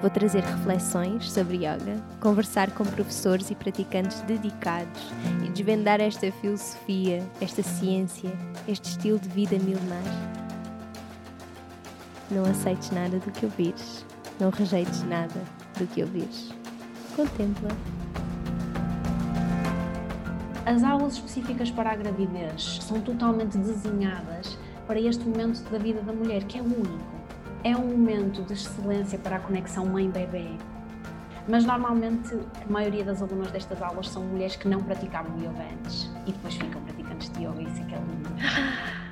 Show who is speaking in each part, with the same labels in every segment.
Speaker 1: Vou trazer reflexões sobre yoga, conversar com professores e praticantes dedicados e desvendar esta filosofia, esta ciência, este estilo de vida milenar. Não aceites nada do que ouvires, não rejeites nada do que ouvires. Contempla.
Speaker 2: As aulas específicas para a gravidez são totalmente desenhadas para este momento da vida da mulher, que é único é um momento de excelência para a conexão mãe-bebê. Mas normalmente a maioria das alunas destas aulas são mulheres que não praticavam yoga antes e depois ficam praticantes de yoga, isso é que é lindo.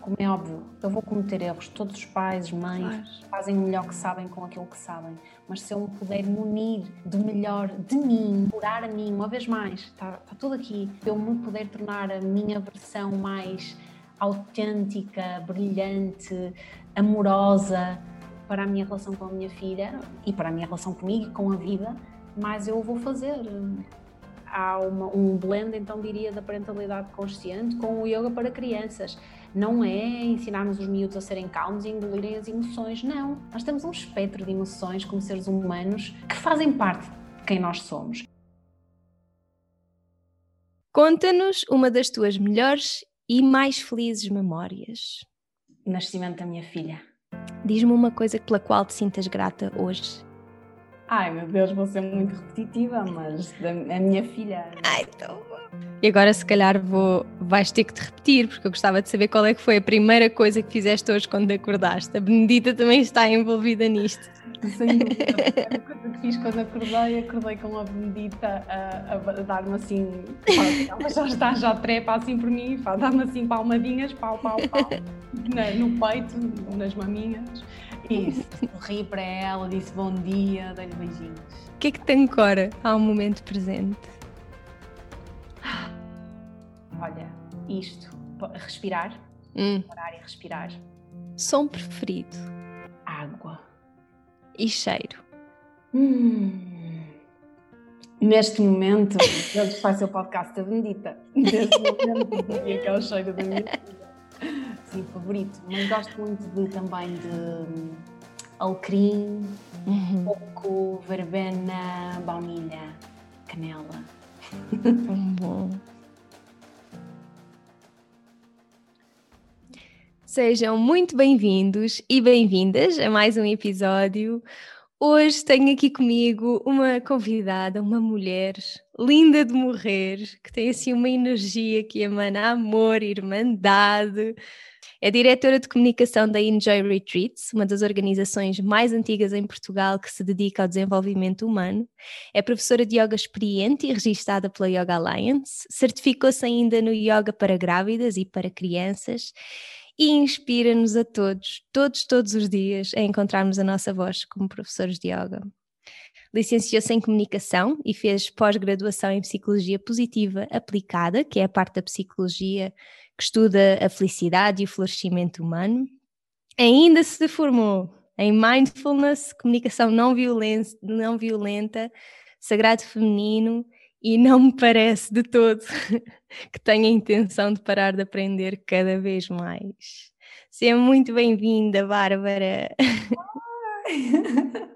Speaker 2: Como é óbvio, eu vou cometer erros, todos os pais, mães claro. fazem o melhor que sabem com aquilo que sabem, mas se eu me puder munir do melhor de mim, curar a mim, uma vez mais, está, está tudo aqui, eu me puder tornar a minha versão mais autêntica, brilhante, amorosa para a minha relação com a minha filha e para a minha relação comigo e com a vida, mas eu vou fazer. Há uma, um blend, então diria, da parentalidade consciente com o yoga para crianças. Não é ensinarmos os miúdos a serem calmos e engolirem as emoções, não. Nós temos um espectro de emoções como seres humanos que fazem parte de quem nós somos.
Speaker 1: Conta-nos uma das tuas melhores e mais felizes memórias?
Speaker 2: O nascimento da minha filha.
Speaker 1: Diz-me uma coisa pela qual te sintas grata hoje.
Speaker 2: Ai meu Deus, vou ser muito repetitiva, mas a minha filha.
Speaker 1: Ai, então. E agora se calhar vou, vais ter que te repetir, porque eu gostava de saber qual é que foi a primeira coisa que fizeste hoje quando acordaste. A Benedita também está envolvida nisto.
Speaker 2: Sem dúvida. A coisa que fiz quando acordei, acordei com a Benedita a, a dar-me assim, ela já está, já trepa assim por mim, dar-me assim palmadinhas, pau, pau, pau, na, no peito, nas maminhas. E sorri para ela, disse bom dia, dei-lhe beijinhos.
Speaker 1: O que é que te ancora ao momento presente?
Speaker 2: Olha, isto, respirar, hum. parar e respirar.
Speaker 1: Som preferido?
Speaker 2: Água.
Speaker 1: E cheiro?
Speaker 2: Hum. Neste momento, ele vai ser o podcast da Bendita. Neste momento, que é o cheiro da minha. Sim, favorito. Mas gosto muito de, também de alecrim, uhum. coco, verbena, baunilha, canela.
Speaker 1: Tão bom. Sejam muito bem-vindos e bem-vindas a mais um episódio. Hoje tenho aqui comigo uma convidada, uma mulher linda de morrer, que tem assim uma energia que emana amor, irmandade. É diretora de comunicação da Enjoy Retreats, uma das organizações mais antigas em Portugal que se dedica ao desenvolvimento humano. É professora de yoga experiente e registada pela Yoga Alliance. Certificou-se ainda no yoga para grávidas e para crianças e inspira-nos a todos, todos, todos os dias, a encontrarmos a nossa voz como professores de yoga. Licenciou-se em Comunicação e fez pós-graduação em Psicologia Positiva Aplicada, que é a parte da psicologia que estuda a felicidade e o florescimento humano. Ainda se formou em Mindfulness, Comunicação Não, não Violenta, Sagrado Feminino e não me parece de todo que tenha a intenção de parar de aprender cada vez mais. Seja muito bem-vinda, Bárbara.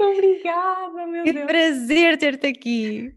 Speaker 2: Obrigada, meu
Speaker 1: que
Speaker 2: Deus.
Speaker 1: Que prazer ter-te aqui.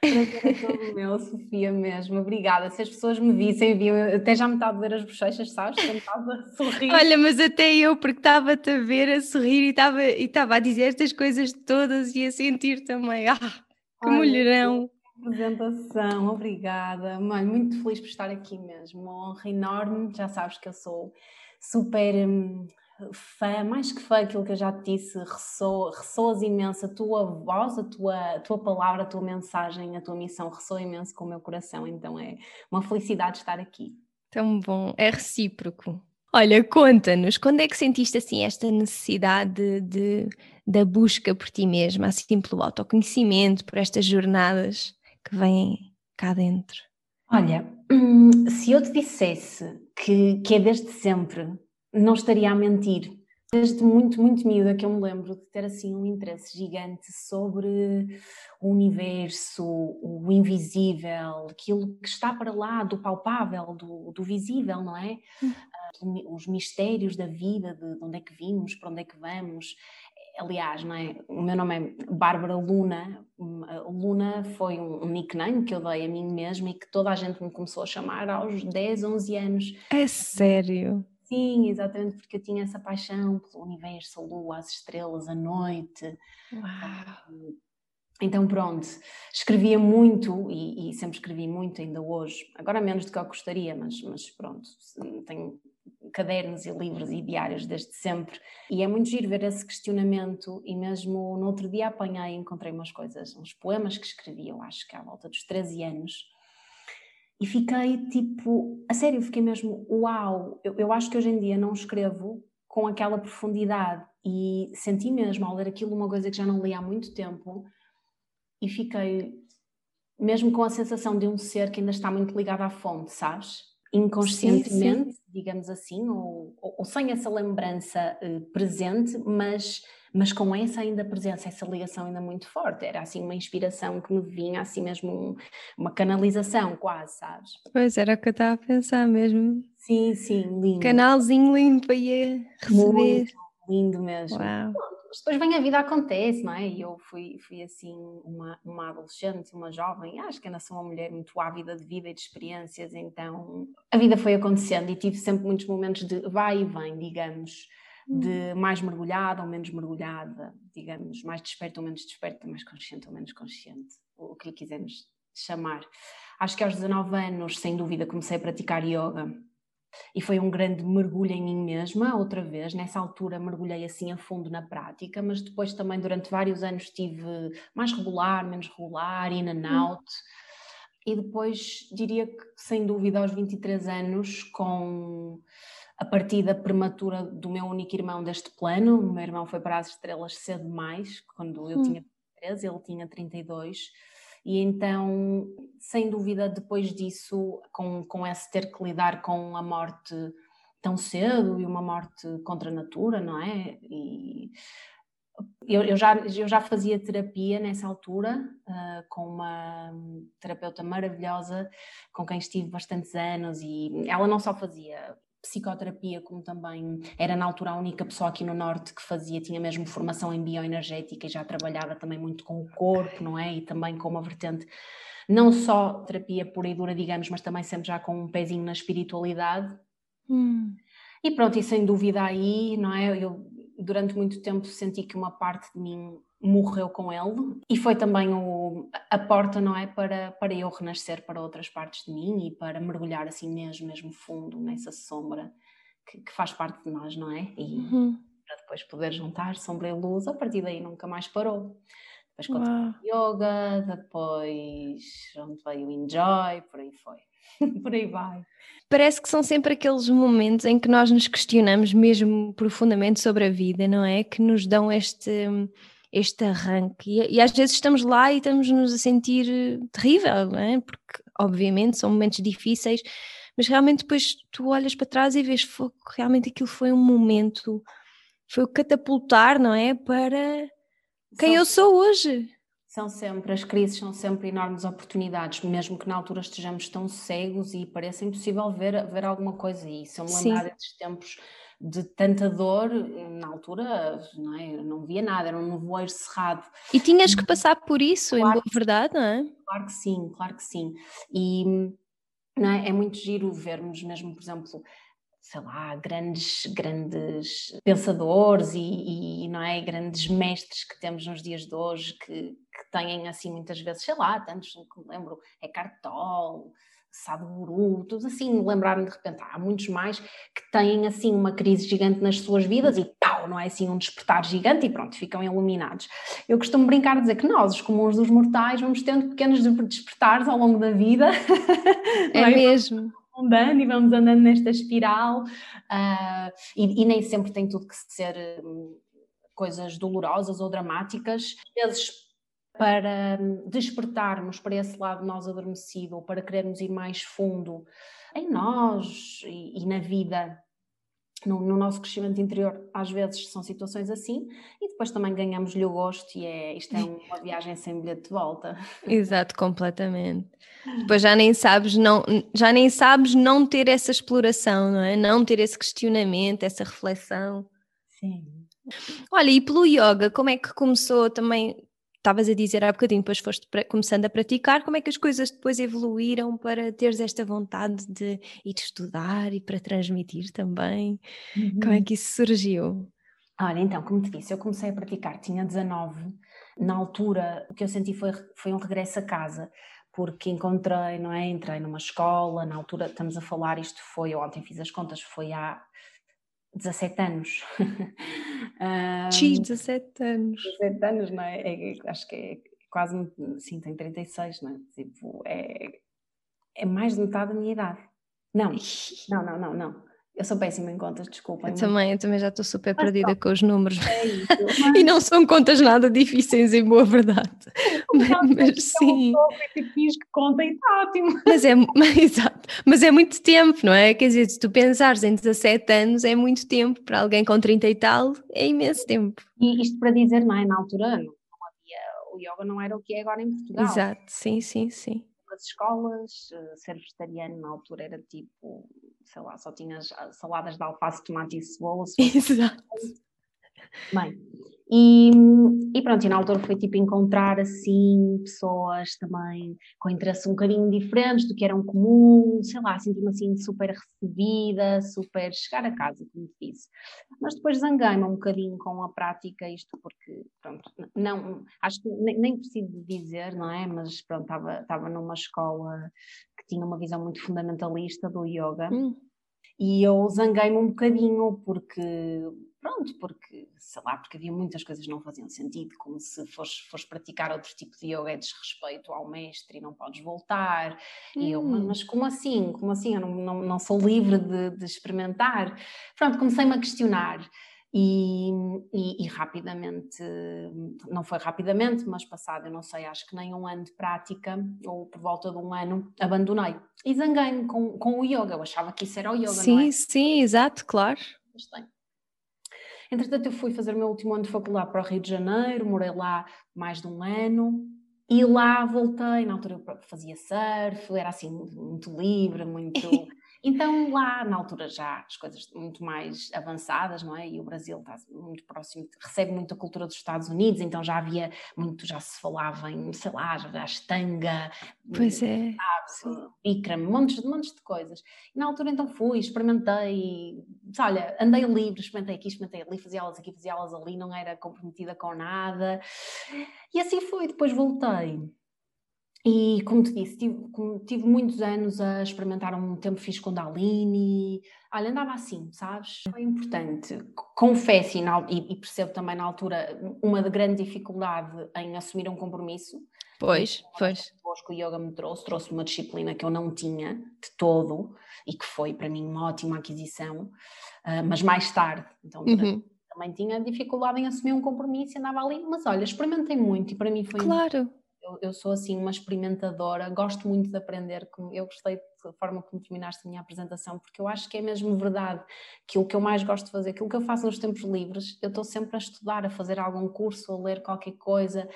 Speaker 2: Prazer é todo meu, Sofia mesmo. Obrigada. Se as pessoas me vissem, viam, até já me está a doer as bochechas, sabes? Estás a sorrir.
Speaker 1: Olha, mas até eu, porque estava-te a ver a sorrir e estava, e estava a dizer estas coisas todas e a sentir também. Ah, que Ai, mulherão!
Speaker 2: apresentação, obrigada. Mãe, muito feliz por estar aqui mesmo. Uma honra enorme. Já sabes que eu sou super hum, fã, mais que fã, aquilo que eu já te disse, ressoa, ressoas imenso. A tua voz, a tua, a tua palavra, a tua mensagem, a tua missão ressoa imenso com o meu coração. Então é uma felicidade estar aqui.
Speaker 1: Tão bom, é recíproco. Olha, conta-nos, quando é que sentiste assim esta necessidade de, da busca por ti mesma, assim pelo autoconhecimento, por estas jornadas que vêm cá dentro?
Speaker 2: Olha, hum, se eu te dissesse que, que é desde sempre, não estaria a mentir. Desde muito, muito miúda que eu me lembro de ter assim um interesse gigante sobre o universo, o invisível, aquilo que está para lá do palpável, do, do visível, não é? Hum. Os mistérios da vida, de onde é que vimos, para onde é que vamos aliás, não é? o meu nome é Bárbara Luna. Luna foi um nickname que eu dei a mim mesma e que toda a gente me começou a chamar aos 10, 11 anos.
Speaker 1: É sério?
Speaker 2: Sim, exatamente porque eu tinha essa paixão pelo universo, a lua, as estrelas, a noite. Uau. Então pronto, escrevia muito e, e, sempre escrevi muito ainda hoje, agora menos do que eu gostaria, mas, mas pronto, tenho cadernos e livros e diários desde sempre. E é muito giro ver esse questionamento e mesmo no outro dia apanhei e encontrei umas coisas, uns poemas que escrevi, eu acho que à volta dos 13 anos. E fiquei tipo, a sério, fiquei mesmo, uau, eu, eu acho que hoje em dia não escrevo com aquela profundidade e senti mesmo ao ler aquilo uma coisa que já não li há muito tempo e fiquei mesmo com a sensação de um ser que ainda está muito ligado à fonte, sabes? inconscientemente, sim, sim. digamos assim, ou, ou, sem essa lembrança uh, presente, mas, mas com essa ainda presença, essa ligação ainda muito forte. Era assim uma inspiração que me vinha, assim mesmo um, uma canalização quase, sabes?
Speaker 1: Pois era o que eu estava a pensar mesmo.
Speaker 2: Sim, sim, lindo.
Speaker 1: Canalzinho lindo para ir receber. Muito
Speaker 2: lindo mesmo. Uau depois vem a vida acontece, não é? E eu fui, fui assim uma, uma adolescente, uma jovem, acho que ainda sou uma mulher muito ávida de vida e de experiências, então a vida foi acontecendo e tive sempre muitos momentos de vai e vem, digamos, de hum. mais mergulhada ou menos mergulhada, digamos, mais desperta ou menos desperta, mais consciente ou menos consciente, o que lhe quisermos chamar. Acho que aos 19 anos, sem dúvida, comecei a praticar yoga e foi um grande mergulho em mim mesma, outra vez. Nessa altura mergulhei assim a fundo na prática, mas depois também durante vários anos tive mais regular, menos regular, in and hum. out. E depois diria que, sem dúvida, aos 23 anos, com a partida prematura do meu único irmão deste plano, o meu irmão foi para as estrelas cedo demais, quando eu hum. tinha 13, ele tinha 32 e então, sem dúvida, depois disso, com, com esse ter que lidar com a morte tão cedo e uma morte contra a natura, não é? E eu, eu, já, eu já fazia terapia nessa altura, uh, com uma terapeuta maravilhosa, com quem estive bastantes anos, e ela não só fazia psicoterapia, como também era na altura a única pessoa aqui no Norte que fazia, tinha mesmo formação em bioenergética e já trabalhava também muito com o corpo, não é? E também com uma vertente, não só terapia pura e dura, digamos, mas também sempre já com um pezinho na espiritualidade. Hum. E pronto, e sem dúvida aí, não é? Eu durante muito tempo senti que uma parte de mim morreu com ele e foi também o, a porta, não é, para, para eu renascer para outras partes de mim e para mergulhar assim mesmo, mesmo fundo nessa sombra que, que faz parte de nós, não é? E uhum. para depois poder juntar sombra e luz, a partir daí nunca mais parou. Depois continuei yoga, depois onde veio o enjoy, por aí foi. por aí vai.
Speaker 1: Parece que são sempre aqueles momentos em que nós nos questionamos mesmo profundamente sobre a vida, não é? Que nos dão este este arranque. E, e, às vezes estamos lá e estamos-nos a sentir eh, terrível, não é? Porque, obviamente, são momentos difíceis, mas realmente depois tu olhas para trás e vês que realmente aquilo foi um momento, foi o catapultar, não é? Para quem são, eu sou hoje.
Speaker 2: São sempre, as crises são sempre enormes oportunidades, mesmo que na altura estejamos tão cegos e pareça impossível ver, ver alguma coisa. E se eu me lembrar desses tempos de tanta dor, na altura não, é? não via nada, era um nevoeiro cerrado.
Speaker 1: E tinhas que passar por isso, claro, em boa verdade, não é?
Speaker 2: Claro que sim, claro que sim. E não é? é muito giro vermos mesmo, por exemplo, sei lá, grandes, grandes pensadores e, e, não é, grandes mestres que temos nos dias de hoje que, que têm assim muitas vezes, sei lá, tantos que me lembro, é Tolle, Sadhguru, todos assim, lembraram de repente, há muitos mais que têm assim uma crise gigante nas suas vidas e pau, não é assim um despertar gigante e pronto, ficam iluminados. Eu costumo brincar a dizer que nós, os comuns dos mortais, vamos tendo pequenos despertares ao longo da vida.
Speaker 1: É, é mesmo.
Speaker 2: Andando e vamos andando nesta espiral uh, e, e, nem sempre tem tudo que ser um, coisas dolorosas ou dramáticas. Às vezes para hum, despertarmos para esse lado nós adormecido para querermos ir mais fundo em nós e, e na vida no, no, nosso crescimento interior, às vezes são situações assim, e depois também ganhamos-lhe o gosto e é, isto é uma viagem sem bilhete de volta.
Speaker 1: Exato, completamente. Depois já nem sabes não, já nem sabes não ter essa exploração, não é? Não ter esse questionamento, essa reflexão.
Speaker 2: Sim.
Speaker 1: Olha, e pelo yoga, como é que começou também? Estavas a dizer há bocadinho, depois foste começando a praticar, como é que as coisas depois evoluíram para teres esta vontade de ir estudar e para transmitir também? Uhum. Como é uhum. que isso surgiu?
Speaker 2: Olha, então, como te disse, eu comecei a praticar, tinha 19, na altura o que eu senti foi, foi um regresso a casa, porque encontrei, não é? Entrei numa escola, na altura estamos a falar, isto foi, ontem fiz as contas, foi há 17 anos.
Speaker 1: um, Sim, 17 anos.
Speaker 2: 17 anos, não é? é acho que é quase, sim, tem 36, não é? Tipo, é, é mais de metade da minha idade. Não, não, não, não, não. Eu sou péssima em contas, desculpa.
Speaker 1: Eu também, eu também já estou super mas perdida não. com os números. É isso, mas... e não são contas nada difíceis, em boa verdade. mas, mas sim.
Speaker 2: É um que conta e está ótimo.
Speaker 1: Mas é, exato, mas é muito tempo, não é? Quer dizer, se tu pensares em 17 anos, é muito tempo. Para alguém com 30 e tal, é imenso tempo.
Speaker 2: E isto para dizer, não é? Na altura, não havia, o yoga não era o que é agora em Portugal.
Speaker 1: Exato, sim, sim, sim
Speaker 2: nas escolas, eh, ser vegetariano na altura era tipo, sei lá, só tinhas saladas de alface, tomate e cebola.
Speaker 1: Exato.
Speaker 2: Bem, e, e pronto, e na altura foi tipo encontrar assim pessoas também com interesses um bocadinho diferentes do que eram comum, sei lá, senti-me assim super recebida, super chegar a casa, como te disse. Mas depois zanguei-me um bocadinho com a prática, isto porque, pronto, não, acho que nem, nem preciso dizer, não é? Mas pronto, estava numa escola que tinha uma visão muito fundamentalista do yoga. Hum. E eu zanguei-me um bocadinho porque pronto, porque, sei lá, porque havia muitas coisas que não faziam sentido, como se fores, fores praticar outro tipo de yoga é desrespeito ao mestre e não podes voltar. Hum. E eu, hum. mas como assim? Como assim? Eu não, não, não sou livre de, de experimentar. Pronto, comecei-me a questionar. E, e, e, rapidamente, não foi rapidamente, mas passado, eu não sei, acho que nem um ano de prática, ou por volta de um ano, abandonei. E zanguei-me com, com o yoga, eu achava que isso era o yoga,
Speaker 1: sim,
Speaker 2: é?
Speaker 1: Sim, sim, exato, claro.
Speaker 2: Mas tem. Entretanto, eu fui fazer o meu último ano de faculdade para o Rio de Janeiro, morei lá mais de um ano e lá voltei. Na altura eu fazia surf, era assim muito livre, muito. Então lá na altura já as coisas muito mais avançadas, não é? E o Brasil está muito próximo, recebe muito a cultura dos Estados Unidos, então já havia muito, já se falava em, sei lá, já Ashtanga,
Speaker 1: pois é.
Speaker 2: Bikram, montes, montes de coisas. E na altura então fui, experimentei, olha, andei livre, experimentei aqui, experimentei ali, fazia aulas aqui, fazia aulas ali, não era comprometida com nada. E assim foi, depois voltei e como te disse, tive, tive, muitos anos a experimentar um tempo fiz com Dalini, olha, andava assim, sabes? Foi importante. Confesso e, e, percebo também na altura uma grande dificuldade em assumir um compromisso.
Speaker 1: Pois, pois.
Speaker 2: que o yoga me trouxe, trouxe uma disciplina que eu não tinha de todo e que foi para mim uma ótima aquisição, uh, mas mais tarde, então uhum. também tinha dificuldade em assumir um compromisso e andava ali, mas olha, experimentei muito e para mim foi
Speaker 1: claro
Speaker 2: eu, eu, sou assim uma experimentadora, gosto muito de aprender, eu gostei da forma como terminaste a minha apresentação, porque eu acho que é mesmo verdade que o que eu mais gosto de fazer, aquilo que eu faço nos tempos livres, eu estou sempre a estudar, a fazer algum curso, a ler qualquer coisa.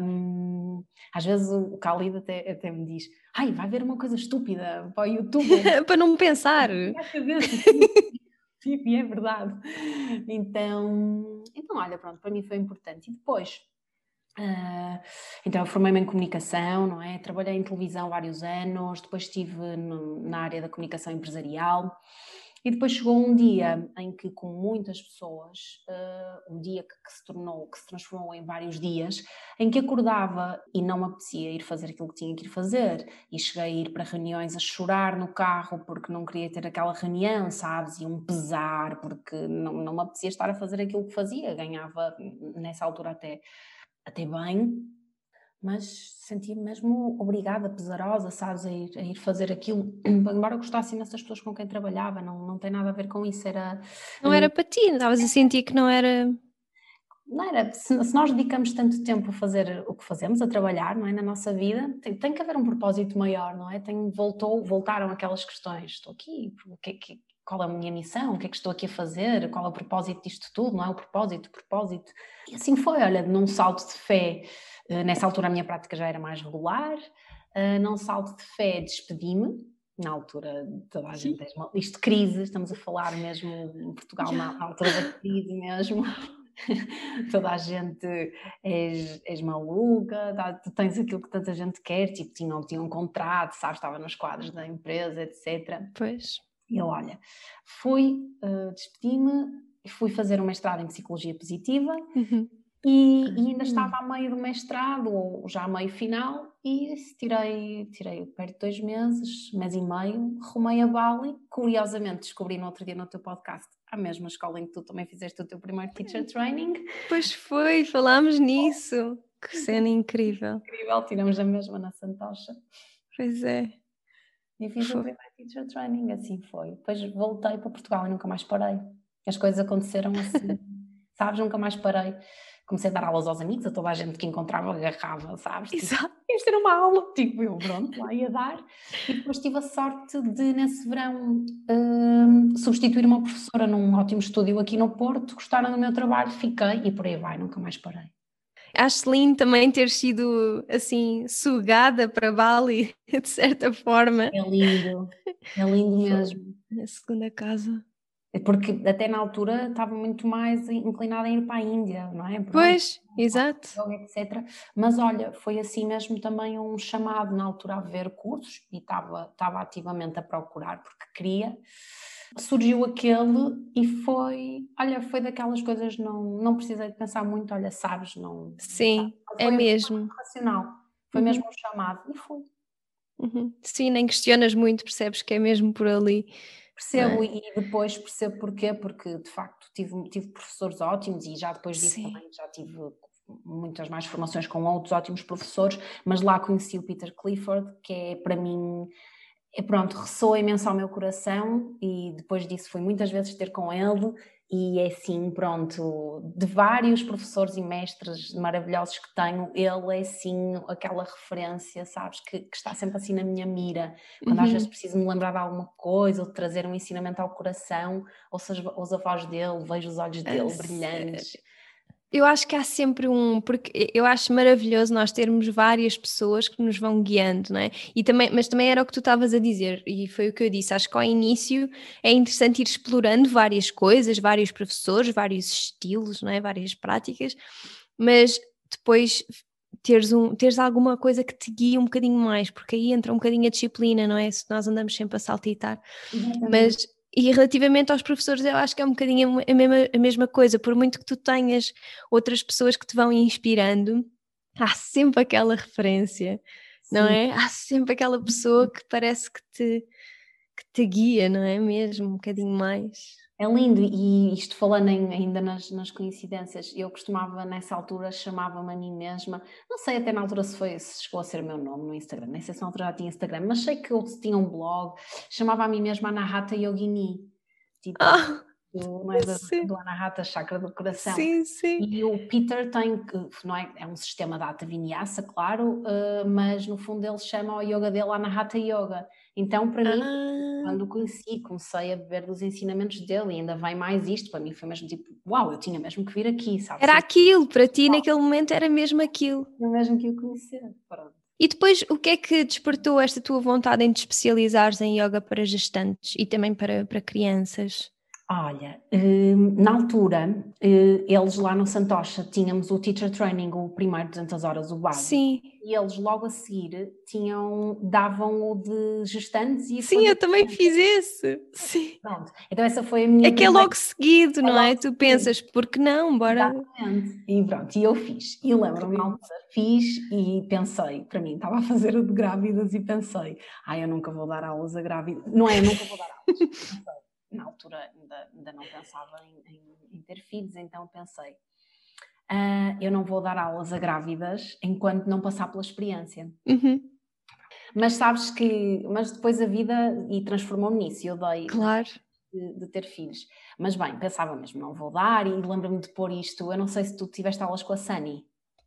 Speaker 2: Um, às vezes o Khalid até, até me diz: Ai, vai ver uma coisa estúpida para o YouTube.
Speaker 1: para não pensar.
Speaker 2: Tipo, é verdade. Então, então, olha, pronto, para mim foi importante. E depois, Uh, então, formei-me em comunicação, não é? Trabalhei em televisão vários anos, depois estive no, na área da comunicação empresarial e depois chegou um dia em que, com muitas pessoas, uh, um dia que, que, se tornou, que se transformou em vários dias, em que acordava e não me apetecia ir fazer aquilo que tinha que ir fazer e cheguei a ir para reuniões a chorar no carro porque não queria ter aquela reunião, sabes? E um pesar porque não, não me apetecia estar a fazer aquilo que fazia, ganhava nessa altura até até bem, mas sentia-me mesmo obrigada, pesarosa, sabes, a ir, a ir fazer aquilo, embora gostasse nessas pessoas com quem trabalhava, não, não tem nada a ver com isso, era...
Speaker 1: Não era para ti, estavas a sentir que não era...
Speaker 2: não era, se, se, nós dedicamos tanto tempo a fazer o que fazemos, a trabalhar, não é, na nossa vida, tem, tem que haver um propósito maior, não é? Tem, voltou, voltaram aquelas questões, estou aqui, o que, que, qual é a minha missão, o que é que estou aqui a fazer, qual é o propósito disto tudo, não é? O propósito, o propósito. E assim foi, olha, num salto de fé, eh, nessa altura a minha prática já era mais regular, eh, num salto de fé despedi-me, na altura toda a gente, isto de crise, estamos a falar mesmo em Portugal, na altura da crise mesmo. toda a gente és, és maluca, tu tens aquilo que tanta gente quer, tipo, tinham, tinham um contrato, sabes, estava nos quadros da empresa, etc.
Speaker 1: Pois.
Speaker 2: Eu, olha, fui, uh, despedi-me, fui fazer um mestrado em Psicologia Positiva uhum. e, e, ainda estava a meio do mestrado, ou já a meio final, e tirei, tirei perto de dois meses, mês e meio, rumei a Bali, curiosamente descobri no outro dia no teu podcast a mesma escola em que tu também fizeste o teu primeiro teacher training.
Speaker 1: Pois foi, falámos nisso. Que cena incrível.
Speaker 2: Incrível, tiramos a mesma na Santocha.
Speaker 1: Pois é.
Speaker 2: E fiz foi. o primeiro teacher training, assim foi. Depois voltei para Portugal e nunca mais parei. As coisas aconteceram assim, sabes? Nunca mais parei comecei a dar aulas aos amigos, a toda a gente que encontrava agarrava, sabes?
Speaker 1: Tipo, Exato.
Speaker 2: Tipo, ter uma aula, tipo eu, pronto, lá ia dar. E depois tive a sorte de, nesse verão, uh, substituir uma professora num ótimo estúdio aqui no Porto, gostaram do meu trabalho, fiquei e por aí vai, nunca mais parei.
Speaker 1: Acho lindo também ter sido assim sugada para Bali, de certa forma.
Speaker 2: É lindo, é lindo mesmo.
Speaker 1: A segunda casa.
Speaker 2: Porque até na altura estava muito mais inclinada a ir para a Índia, não é?
Speaker 1: pois, exato.
Speaker 2: Etc. Mas olha, foi assim mesmo também um chamado na altura a ver cursos e estava, estava ativamente a procurar porque queria. Surgiu aquele e foi, olha, foi daquelas coisas, não, não precisei de pensar muito, olha, sabes, não.
Speaker 1: Sim, é mesmo.
Speaker 2: Racional. Foi uhum. mesmo um chamado e foi.
Speaker 1: Uhum. Sim, nem questionas muito, percebes que é mesmo por ali.
Speaker 2: Percebo é? e depois percebo porquê, porque de facto tive, tive professores ótimos e já depois disso Sim. também já tive muitas mais formações com outros ótimos professores, mas lá conheci o Peter Clifford, que é para mim pronto, ressoa imenso ao meu coração e depois disso fui muitas vezes ter com ele e é assim, pronto, de vários professores e mestres maravilhosos que tenho, ele é sim aquela referência, sabes, que, que está sempre assim na minha mira. Quando uhum. às vezes preciso me lembrar de alguma coisa ou de trazer um ensinamento ao coração, ouço, ouço a voz dele, vejo os olhos dele é brilhantes. Sério?
Speaker 1: Eu acho que há sempre um, porque eu acho maravilhoso nós termos várias pessoas que nos vão guiando, não é? E também, mas também era o que tu estavas a dizer, e foi o que eu disse. Acho que ao início é interessante ir explorando várias coisas, vários professores, vários estilos, não é? Várias práticas, mas depois teres, um, teres alguma coisa que te guie um bocadinho mais, porque aí entra um bocadinho a disciplina, não é? Se nós andamos sempre a saltitar. Mas e relativamente aos professores, eu acho que é um bocadinho a mesma, a mesma coisa, por muito que tu tenhas outras pessoas que te vão inspirando, há sempre aquela referência, Sim. não é? Há sempre aquela pessoa que parece que te, que te guia, não é mesmo? Um bocadinho mais.
Speaker 2: É lindo, e isto falando em, ainda nas, nas, coincidências, eu costumava nessa altura chamava-me a mim mesma, não sei até na altura se foi se chegou a ser o meu nome no Instagram, nem sei se na altura já tinha Instagram, mas sei que eu tinha um blog, chamava a mim mesma Anahata Yogini, tipo, ah, do, não é, do, do Anahata Chakra do Coração.
Speaker 1: Sim, sim.
Speaker 2: E o Peter tem, não é, é um sistema de Hatha Vinyasa, claro, uh, mas no fundo ele chama o yoga dele Anahata Yoga. Então, para ah. mim, quando o conheci, comecei a beber dos ensinamentos dele e ainda vai mais isto, para mim foi mesmo tipo, uau, eu tinha mesmo que vir aqui, sabe?
Speaker 1: Era aquilo, para ti naquele momento era mesmo aquilo.
Speaker 2: Era mesmo que eu conhecer, pronto.
Speaker 1: E depois, o que é que despertou esta tua vontade em te especializares em yoga para gestantes e também para, para crianças?
Speaker 2: Olha, hum, na altura, eh, eles lá no Santocha tínhamos o teacher training, o primeiro 200 horas, o base.
Speaker 1: Sim.
Speaker 2: E eles logo a seguir tinham, davam o de gestantes e
Speaker 1: Sim, eu também fiz esse. Sim.
Speaker 2: Pronto. Então essa foi a minha.
Speaker 1: É que é logo seguido, é não é? Tu pensas, por que não? Bora.
Speaker 2: Exatamente. E pronto, e eu fiz. E lembro-me fiz e pensei, para mim, estava a fazer o de grávidas e pensei, ai, eu nunca vou dar aulas a grávidas. Não é, eu nunca vou dar aulas na altura ainda, ainda não pensava em, em, em, ter filhos, então pensei, uh, eu não vou dar aulas a grávidas enquanto não passar pela experiência.
Speaker 1: Uhum.
Speaker 2: Mas sabes que, mas depois a vida e transformou-me nisso, eu dei
Speaker 1: claro.
Speaker 2: de, de, ter filhos. Mas bem, pensava mesmo, não vou dar, e lembro-me de pôr isto. Eu não sei se tu tiveste aulas com a Sunny.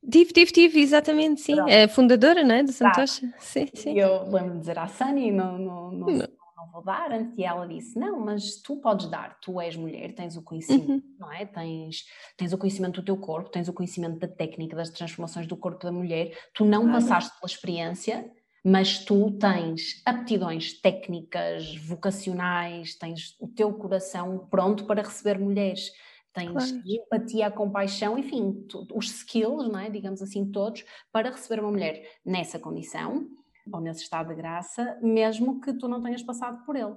Speaker 1: Tive, tive, tive, exatamente, sim. Pronto. É fundadora, não é? Do Santocha. Tá.
Speaker 2: Sim, sim. E eu lembro-me de dizer à Sunny, não, não, não, não não vou dar, e ela disse, não, mas tu podes dar, tu és mulher, tens o conhecimento, uhum. não é? Tens, tens o conhecimento do teu corpo, tens o conhecimento da técnica, das transformações do corpo da mulher, tu não claro. passaste pela experiência, mas tu tens aptidões técnicas, vocacionais, tens o teu coração pronto para receber mulheres, tens claro. empatia, compaixão, enfim, tu, os skills, não é? digamos assim, todos, para receber uma mulher nessa condição ou nesse estado de graça, mesmo que tu não tenhas passado por ele.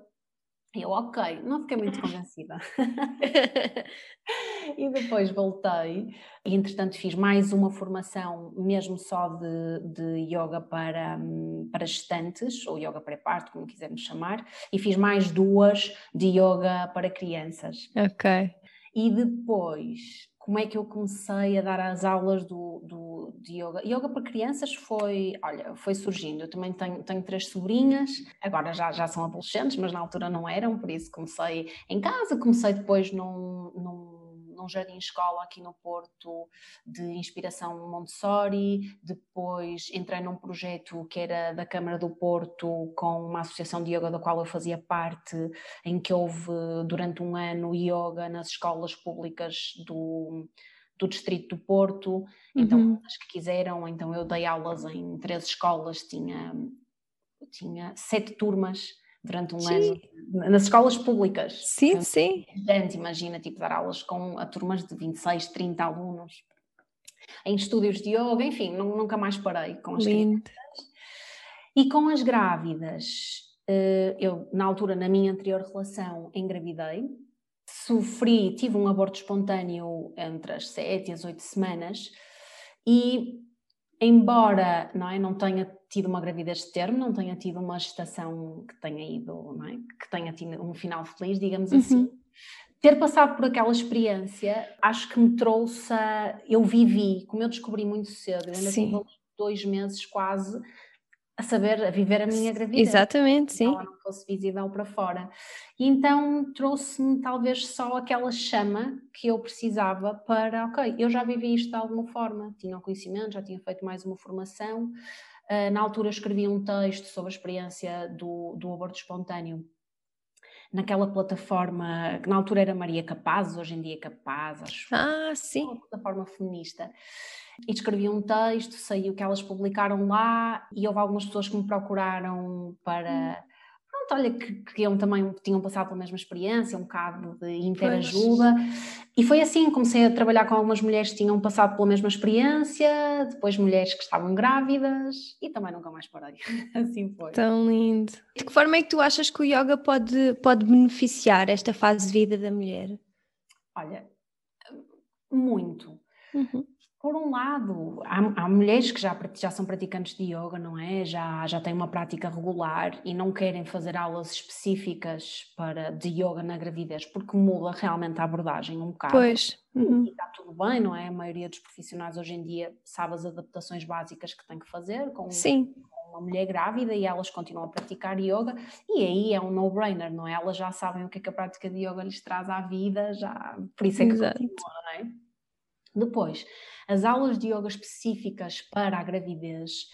Speaker 2: Eu, ok, não fiquei muito convencida. e depois voltei e, entretanto, fiz mais uma formação, mesmo só de, de yoga para, para gestantes, ou yoga pré-parto, como quisermos chamar, e fiz mais duas de yoga para crianças.
Speaker 1: Ok.
Speaker 2: E depois como é que eu comecei a dar as aulas do, do, de yoga? Yoga para crianças foi, olha, foi surgindo. Eu também tenho, tenho três sobrinhas, agora já, já são adolescentes, mas na altura não eram, por isso comecei em casa, comecei depois num, num num jardim escola aqui no Porto de inspiração Montessori, depois entrei num projeto que era da Câmara do Porto com uma associação de yoga da qual eu fazia parte, em que houve durante um ano yoga nas escolas públicas do do distrito do Porto, então uhum. as que quiseram, então eu dei aulas em três escolas, tinha, tinha sete turmas durante um sim. ano nas escolas públicas.
Speaker 1: Sim, então, sim.
Speaker 2: Gente, imagina, tipo, dar aulas com a turmas de 26, 30 alunos, em estúdios de yoga, enfim, nunca mais parei com as Lindo. crianças. E com as grávidas, eh, eu, na altura, na minha anterior relação, engravidei, sofri, tive um aborto espontâneo entre as 7 e as 8 semanas, e embora não, é, não tenha tido uma gravidez de termo, não tenha tido uma gestação que tenha ido, é, que tenha tido um final feliz, digamos uhum. assim, ter passado por aquela experiência, acho que me trouxe, a, eu vivi, como eu descobri muito cedo, eu ainda tive dois meses quase a saber, a viver a minha gravidez.
Speaker 1: Exatamente, sim. Ela
Speaker 2: não fosse visível para fora. E então trouxe-me talvez só aquela chama que eu precisava para, ok, eu já vivi isto de alguma forma, tinha o conhecimento, já tinha feito mais uma formação. Uh, na altura escrevi um texto sobre a experiência do, do aborto espontâneo naquela plataforma que na altura era Maria Capaz, hoje em dia é Capaz, acho.
Speaker 1: Ah, sim.
Speaker 2: Uma plataforma feminista e escrevi um texto, saiu que elas publicaram lá e houve algumas pessoas que me procuraram para pronto, olha, que queriam também, tinham passado pela mesma experiência, um bocado de interajuda. E foi assim, comecei a trabalhar com algumas mulheres que tinham passado pela mesma experiência, depois mulheres que estavam grávidas e também nunca mais parei. assim foi.
Speaker 1: Tão lindo. De que forma é que tu achas que o yoga pode, pode beneficiar esta fase de vida da mulher?
Speaker 2: Olha, muito. Uhum por um lado, há, há, mulheres que já, já são praticantes de yoga, não é? Já, já têm uma prática regular e não querem fazer aulas específicas para, de yoga na gravidez, porque muda realmente a abordagem um bocado.
Speaker 1: Pois.
Speaker 2: Uhum. E está tudo bem, não é? A maioria dos profissionais hoje em dia sabe as adaptações básicas que tem que fazer com,
Speaker 1: Sim.
Speaker 2: uma mulher grávida e elas continuam a praticar yoga e aí é um no-brainer, não é? Elas já sabem o que é que a prática de yoga lhes traz à vida, já, por isso é que Exato. continuam, não é? Depois, as aulas de yoga específicas para a gravidez,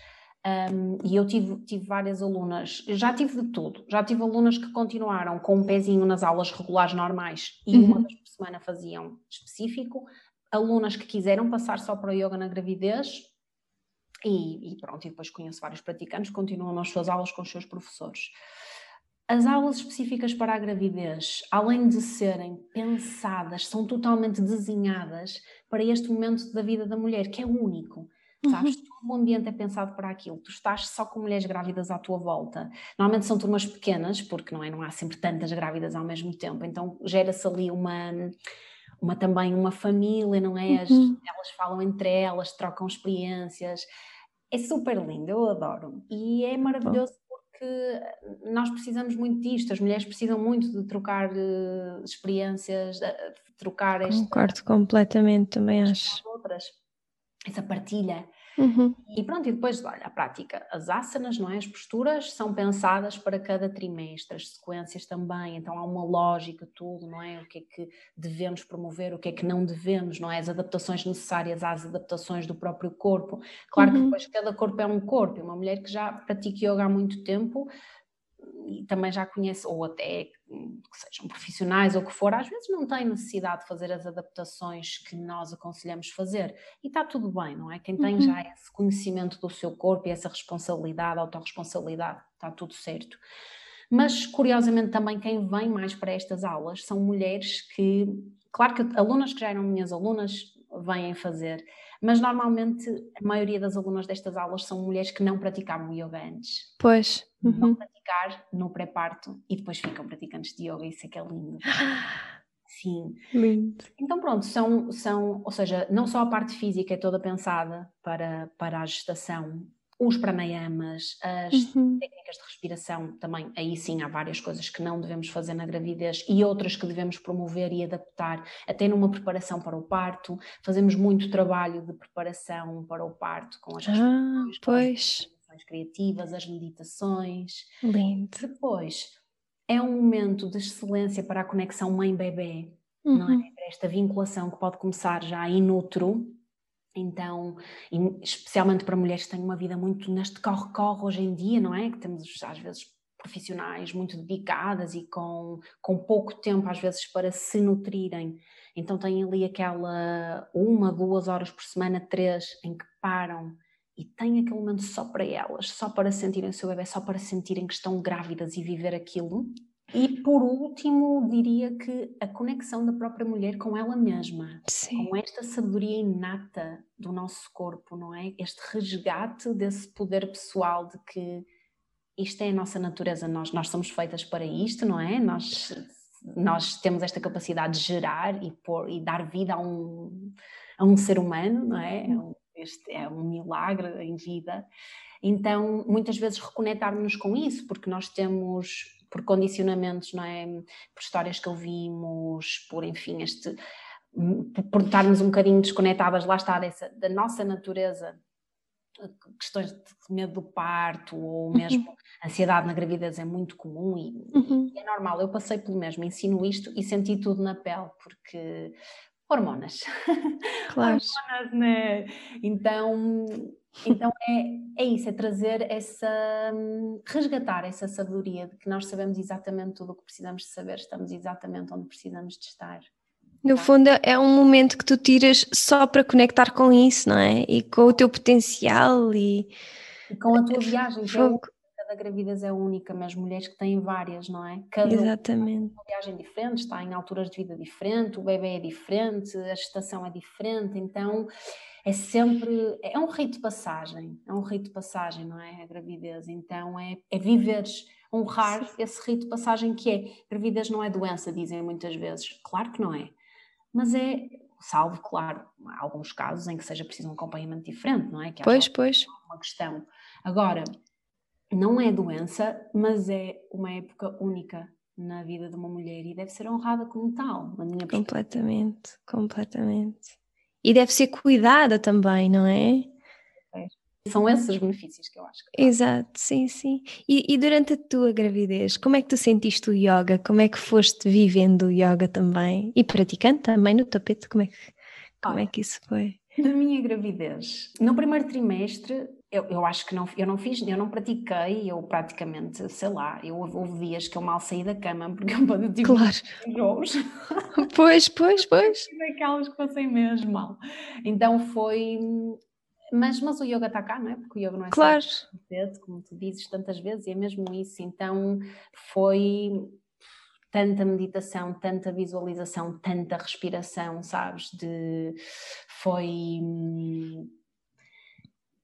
Speaker 2: um, e eu tive, tive várias alunas, já tive de tudo, já tive alunas que continuaram com um pezinho nas aulas regulares normais e uhum. uma vez por semana faziam específico, alunas que quiseram passar só para o yoga na gravidez, e, e pronto, e depois conheço vários praticantes que continuam nas suas aulas com os seus professores. As aulas específicas para a gravidez, além de serem pensadas, são totalmente desenhadas para este momento da vida da mulher, que é único. Sabes, uhum. todo o ambiente é pensado para aquilo. Tu estás só com mulheres grávidas à tua volta. Normalmente são turmas pequenas, porque não é, não há sempre tantas grávidas ao mesmo tempo. Então gera-se ali uma, uma também uma família, não é? As, uhum. Elas falam entre elas, trocam experiências. É super lindo, eu adoro. E é maravilhoso que nós precisamos muito disto, as mulheres precisam muito de trocar uh, experiências, de trocar esta...
Speaker 1: Concordo completamente, também acho.
Speaker 2: Outras. Essa partilha. Uhum. E pronto, e depois, olha, a prática, as asanas, não é? As posturas são pensadas para cada trimestre, as sequências também, então há uma lógica, tudo, não é? O que é que devemos promover, o que é que não devemos, não é? As adaptações necessárias às adaptações do próprio corpo. Claro uhum. que depois cada corpo é um corpo, uma mulher que já pratica yoga há muito tempo e também já conhece, ou até que sejam profissionais ou que for, às vezes não tem necessidade de fazer as adaptações que nós aconselhamos fazer. E está tudo bem, não é? Quem tem uhum. já esse conhecimento do seu corpo e essa responsabilidade, autorresponsabilidade, está tudo certo. Mas, curiosamente, também quem vem mais para estas aulas são mulheres que, claro que alunas que já eram minhas alunas vêm fazer, mas normalmente a maioria das alunas destas aulas são mulheres que não praticavam yoga antes.
Speaker 1: Pois.
Speaker 2: Uhum. Não praticar no pré-parto e depois ficam praticantes de yoga, isso é que é lindo. Sim.
Speaker 1: Lindo.
Speaker 2: Então pronto, são, são, ou seja, não só a parte física é toda pensada para, para a gestação, os pranayamas, as uhum. técnicas de respiração também, aí sim há várias coisas que não devemos fazer na gravidez e outras que devemos promover e adaptar, até numa preparação para o parto. Fazemos muito trabalho de preparação para o parto com as
Speaker 1: ah, pois.
Speaker 2: as criativas, as meditações.
Speaker 1: Lindo.
Speaker 2: Depois, é um momento de excelência para a conexão mãe-bebê, uhum. não é? Uhum. Para esta vinculação que pode começar já in utero, então, especialmente para mulheres que têm uma vida muito neste corre-corre hoje em dia, não é? Que temos às vezes profissionais muito dedicadas e com, com pouco tempo às vezes para se nutrirem. Então têm ali aquela uma, duas horas por semana, três, em que param e têm aquele momento só para elas, só para sentirem o seu bebê, só para sentirem que estão grávidas e viver aquilo. E por último, diria que a conexão da própria mulher com ela mesma,
Speaker 1: Sim.
Speaker 2: com esta sabedoria inata do nosso corpo, não é? Este resgate desse poder pessoal de que isto é a nossa natureza, nós, nós somos feitas para isto, não é? Nós, nós temos esta capacidade de gerar e, pôr, e dar vida a um, a um ser humano, não é? é este é um milagre em vida. Então, muitas vezes reconectarmos-nos com isso, porque nós temos por condicionamentos, não é? Por histórias que ouvimos, por enfim, este por estarmos um bocadinho desconectadas, lá está, dessa, da nossa natureza, questões de medo do parto ou uhum. mesmo uhum. ansiedade na gravidez é muito comum e, uhum. e, é normal. Eu passei pelo mesmo, ensino isto e senti tudo na pele, porque hormonas.
Speaker 1: Claro.
Speaker 2: hormonas, né? Então então é, é isso, é trazer essa, resgatar essa sabedoria de que nós sabemos exatamente tudo o que precisamos de saber, estamos exatamente onde precisamos de estar.
Speaker 1: No tá? fundo é um momento que tu tiras só para conectar com isso, não é? E com o teu potencial e...
Speaker 2: e com a tua viagem, é cada gravidez é única, mas mulheres que têm várias, não é? Cada
Speaker 1: Exatamente.
Speaker 2: uma viagem diferente, está em alturas de vida diferente, o bebê é diferente, a gestação é diferente, então é sempre, é um rito de passagem, é um rito de passagem, não é? A gravidez, então é, é viveres, honrar esse rito de passagem que é, gravidez não é doença, dizem muitas vezes, claro que não é, mas é, salvo, claro, há alguns casos em que seja preciso um acompanhamento diferente, não é? Que
Speaker 1: pois, pois.
Speaker 2: Uma questão. Agora, não é doença, mas é uma época única na vida de uma mulher e deve ser honrada como tal, na minha
Speaker 1: Completamente, completamente e deve ser cuidada também, não é?
Speaker 2: São esses os benefícios que eu acho. Que
Speaker 1: Exato, sim, sim. E, e, durante a tua gravidez, como é que tu sentiste o yoga? Como é que foste vivendo o yoga também? E praticando também no tapete? Como é que, como é que isso foi?
Speaker 2: Na minha gravidez, no primeiro trimestre, eu, eu acho que não, eu não fiz, eu não pratiquei, eu praticamente, sei lá, eu houve dias que eu mal saí da cama porque eu tive
Speaker 1: claro.
Speaker 2: enjoos.
Speaker 1: Pois, pois, pois.
Speaker 2: Daquelas que passei mesmo mal. Então foi. Mas, mas o yoga está cá, não é? Porque o yoga não é
Speaker 1: claro.
Speaker 2: só como tu dizes tantas vezes, e é mesmo isso. Então foi tanta meditação, tanta visualização, tanta respiração, sabes? De foi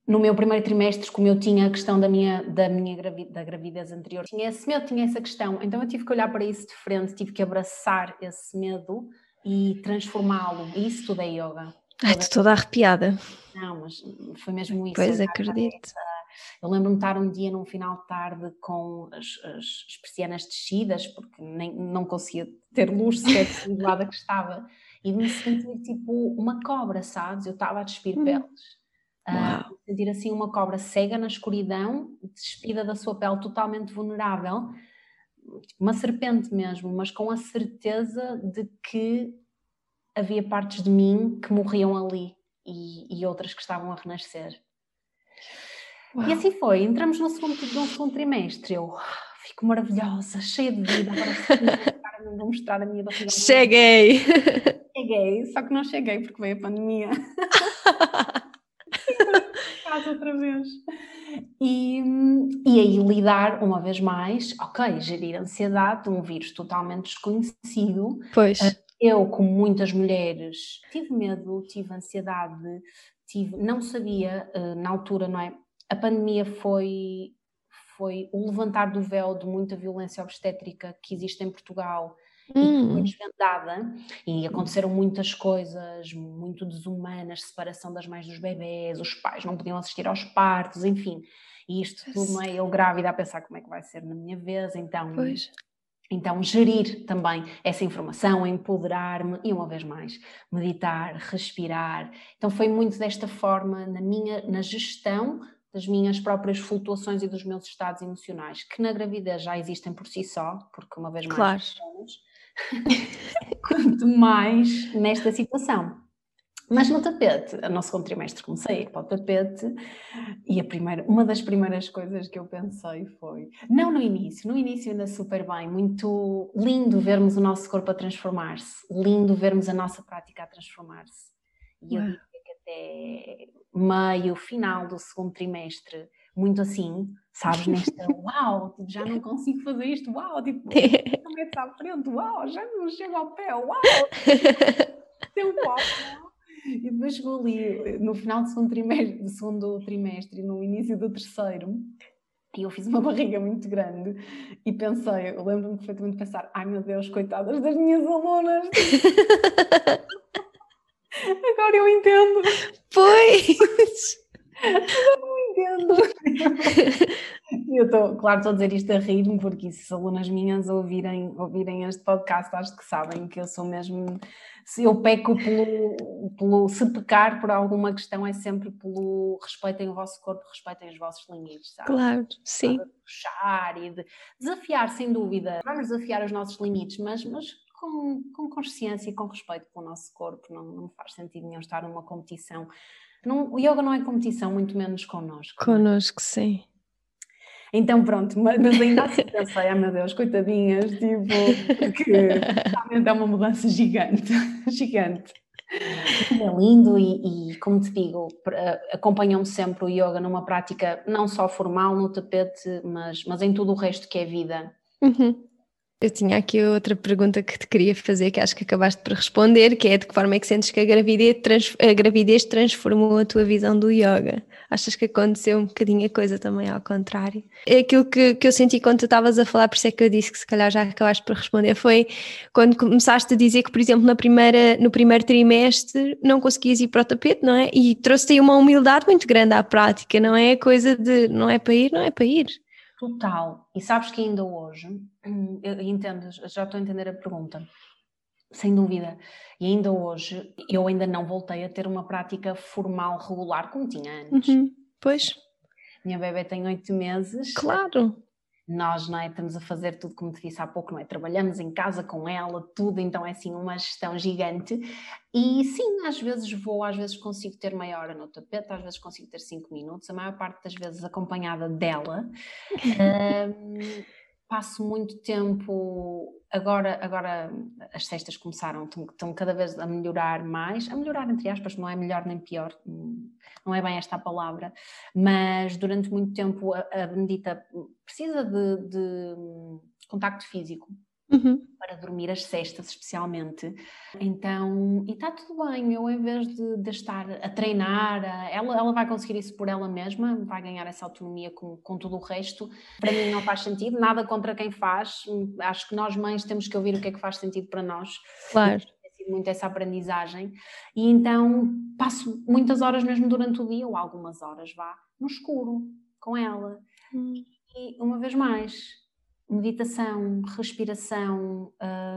Speaker 2: no meu primeiro trimestre, como eu tinha a questão da minha, da minha gravidez, da gravidez anterior, tinha esse medo, tinha essa questão, então eu tive que olhar para isso de frente, tive que abraçar esse medo e transformá-lo. E isso tudo é yoga.
Speaker 1: Ai, estou toda arrepiada.
Speaker 2: Não, mas foi mesmo isso.
Speaker 1: Pois, acredito.
Speaker 2: Eu lembro-me de estar um dia num final de tarde com as, as, as persianas descidas, porque nem, não conseguia ter luz sequer do lado que estava, e me sentir tipo uma cobra, sabes? Eu estava a despir uhum. peles Uh, sentir assim uma cobra cega na escuridão, despida da sua pele totalmente vulnerável, uma serpente mesmo, mas com a certeza de que havia partes de mim que morriam ali e, e outras que estavam a renascer. Uau. E assim foi, entramos no segundo, no segundo trimestre, eu fico maravilhosa, cheia de vida, agora não vou mostrar a minha barriga.
Speaker 1: Cheguei!
Speaker 2: Cheguei, só que não cheguei porque veio a pandemia. outra vez. E, e aí lidar, uma vez mais, ok, gerir a ansiedade de um vírus totalmente desconhecido.
Speaker 1: Pois. Eh,
Speaker 2: eu, como muitas mulheres, tive medo, tive ansiedade, tive, não sabia uh, na altura, não é? A pandemia foi, foi o levantar do véu de muita violência obstétrica que existe em Portugal hum. e que foi desvendada e aconteceram muitas coisas muito desumanas, separação das mães dos bebés, os pais não podiam assistir aos partos, enfim. E isto tudo, não é? Eu grávida a pensar como é que vai ser na minha vez, então...
Speaker 1: Pois.
Speaker 2: Então, gerir também essa informação, empoderar-me e, uma vez mais, meditar, respirar. Então, foi muito desta forma na minha na gestão das minhas próprias flutuações e dos meus estados emocionais, que na gravidez já existem por si só, porque uma vez mais
Speaker 1: claro.
Speaker 2: quanto mais nesta situação. Mas no tapete, no segundo trimestre comecei para o tapete e a primeira, uma das primeiras coisas que eu pensei foi, não no início, no início ainda super bem, muito lindo vermos o nosso corpo a transformar-se, lindo vermos a nossa prática a transformar-se. E eu diria que até meio, final do segundo trimestre, muito assim, sabes, nesta, uau, tipo, já não consigo fazer isto, uau, tipo, começa à frente, uau, já não chego ao pé, uau, tem um copo, e depois chegou ali, no final do segundo trimestre, do segundo trimestre e no início do terceiro, e eu fiz uma barriga muito grande e pensei, eu lembro-me perfeitamente de pensar, ai meu Deus, coitadas das minhas alunas. Agora eu entendo.
Speaker 1: Pois!
Speaker 2: Entendo. Eu estou, claro, estou a dizer isto a rir-me, porque se alunas minhas ouvirem, ouvirem este podcast, acho que sabem que eu sou mesmo. Se eu peco pelo, pelo. Se pecar por alguma questão, é sempre pelo respeitem o vosso corpo, respeitem os vossos limites, sabe?
Speaker 1: Claro, sim.
Speaker 2: De puxar e de desafiar, sem dúvida. Vamos desafiar os nossos limites, mas, mas com, com consciência e com respeito pelo nosso corpo. Não, não faz sentido nenhum estar numa competição. Não, o yoga não é competição, muito menos connosco.
Speaker 1: Connosco, sim.
Speaker 2: Então pronto, mas ainda assim pensei, ah meu Deus, coitadinhas, tipo, porque realmente é uma mudança gigante, gigante. É lindo e, e, como te digo, acompanham-me sempre o yoga numa prática não só formal no tapete, mas, mas em tudo o resto que é vida.
Speaker 1: Uhum. Eu tinha aqui outra pergunta que te queria fazer, que acho que acabaste por responder, que é de que forma é que sentes que a gravidez, trans, a gravidez transformou a tua visão do yoga? Achas que aconteceu um bocadinho a coisa também ao contrário? É aquilo que, que eu senti quando tu estavas a falar, por isso é que eu disse que se calhar já acabaste por responder, foi quando começaste a dizer que, por exemplo, na primeira, no primeiro trimestre não conseguias ir para o tapete, não é? E trouxe-te uma humildade muito grande à prática, não é? Coisa de não é para ir, não é para ir.
Speaker 2: Total. E sabes que ainda hoje, eu entendo, já estou a entender a pergunta, sem dúvida. E ainda hoje, eu ainda não voltei a ter uma prática formal regular como tinha antes.
Speaker 1: Uhum. Pois.
Speaker 2: Minha bebê tem oito meses.
Speaker 1: Claro
Speaker 2: nós não é, estamos a fazer tudo como te disse há pouco, não é? Trabalhamos em casa com ela, tudo, então é assim uma gestão gigante. E sim, às vezes vou, às vezes consigo ter meia hora no tapete, às vezes consigo ter cinco minutos, a maior parte das vezes acompanhada dela. um, passo muito tempo agora, agora as cestas começaram, estão cada vez a melhorar mais, a melhorar entre aspas, não é melhor nem pior, não é bem esta a palavra, mas durante muito tempo a, a Benedita precisa de, de contacto físico
Speaker 1: uhum.
Speaker 2: para dormir as cestas, especialmente. Então, e está tudo bem, eu em vez de, de estar a treinar, a, ela, ela vai conseguir isso por ela mesma, vai ganhar essa autonomia com, com tudo o resto. Para mim não faz sentido, nada contra quem faz, acho que nós mães temos que ouvir o que é que faz sentido para nós.
Speaker 1: Claro
Speaker 2: muito essa aprendizagem e então passo muitas horas mesmo durante o dia ou algumas horas vá no escuro com ela hum. e uma vez mais meditação, respiração,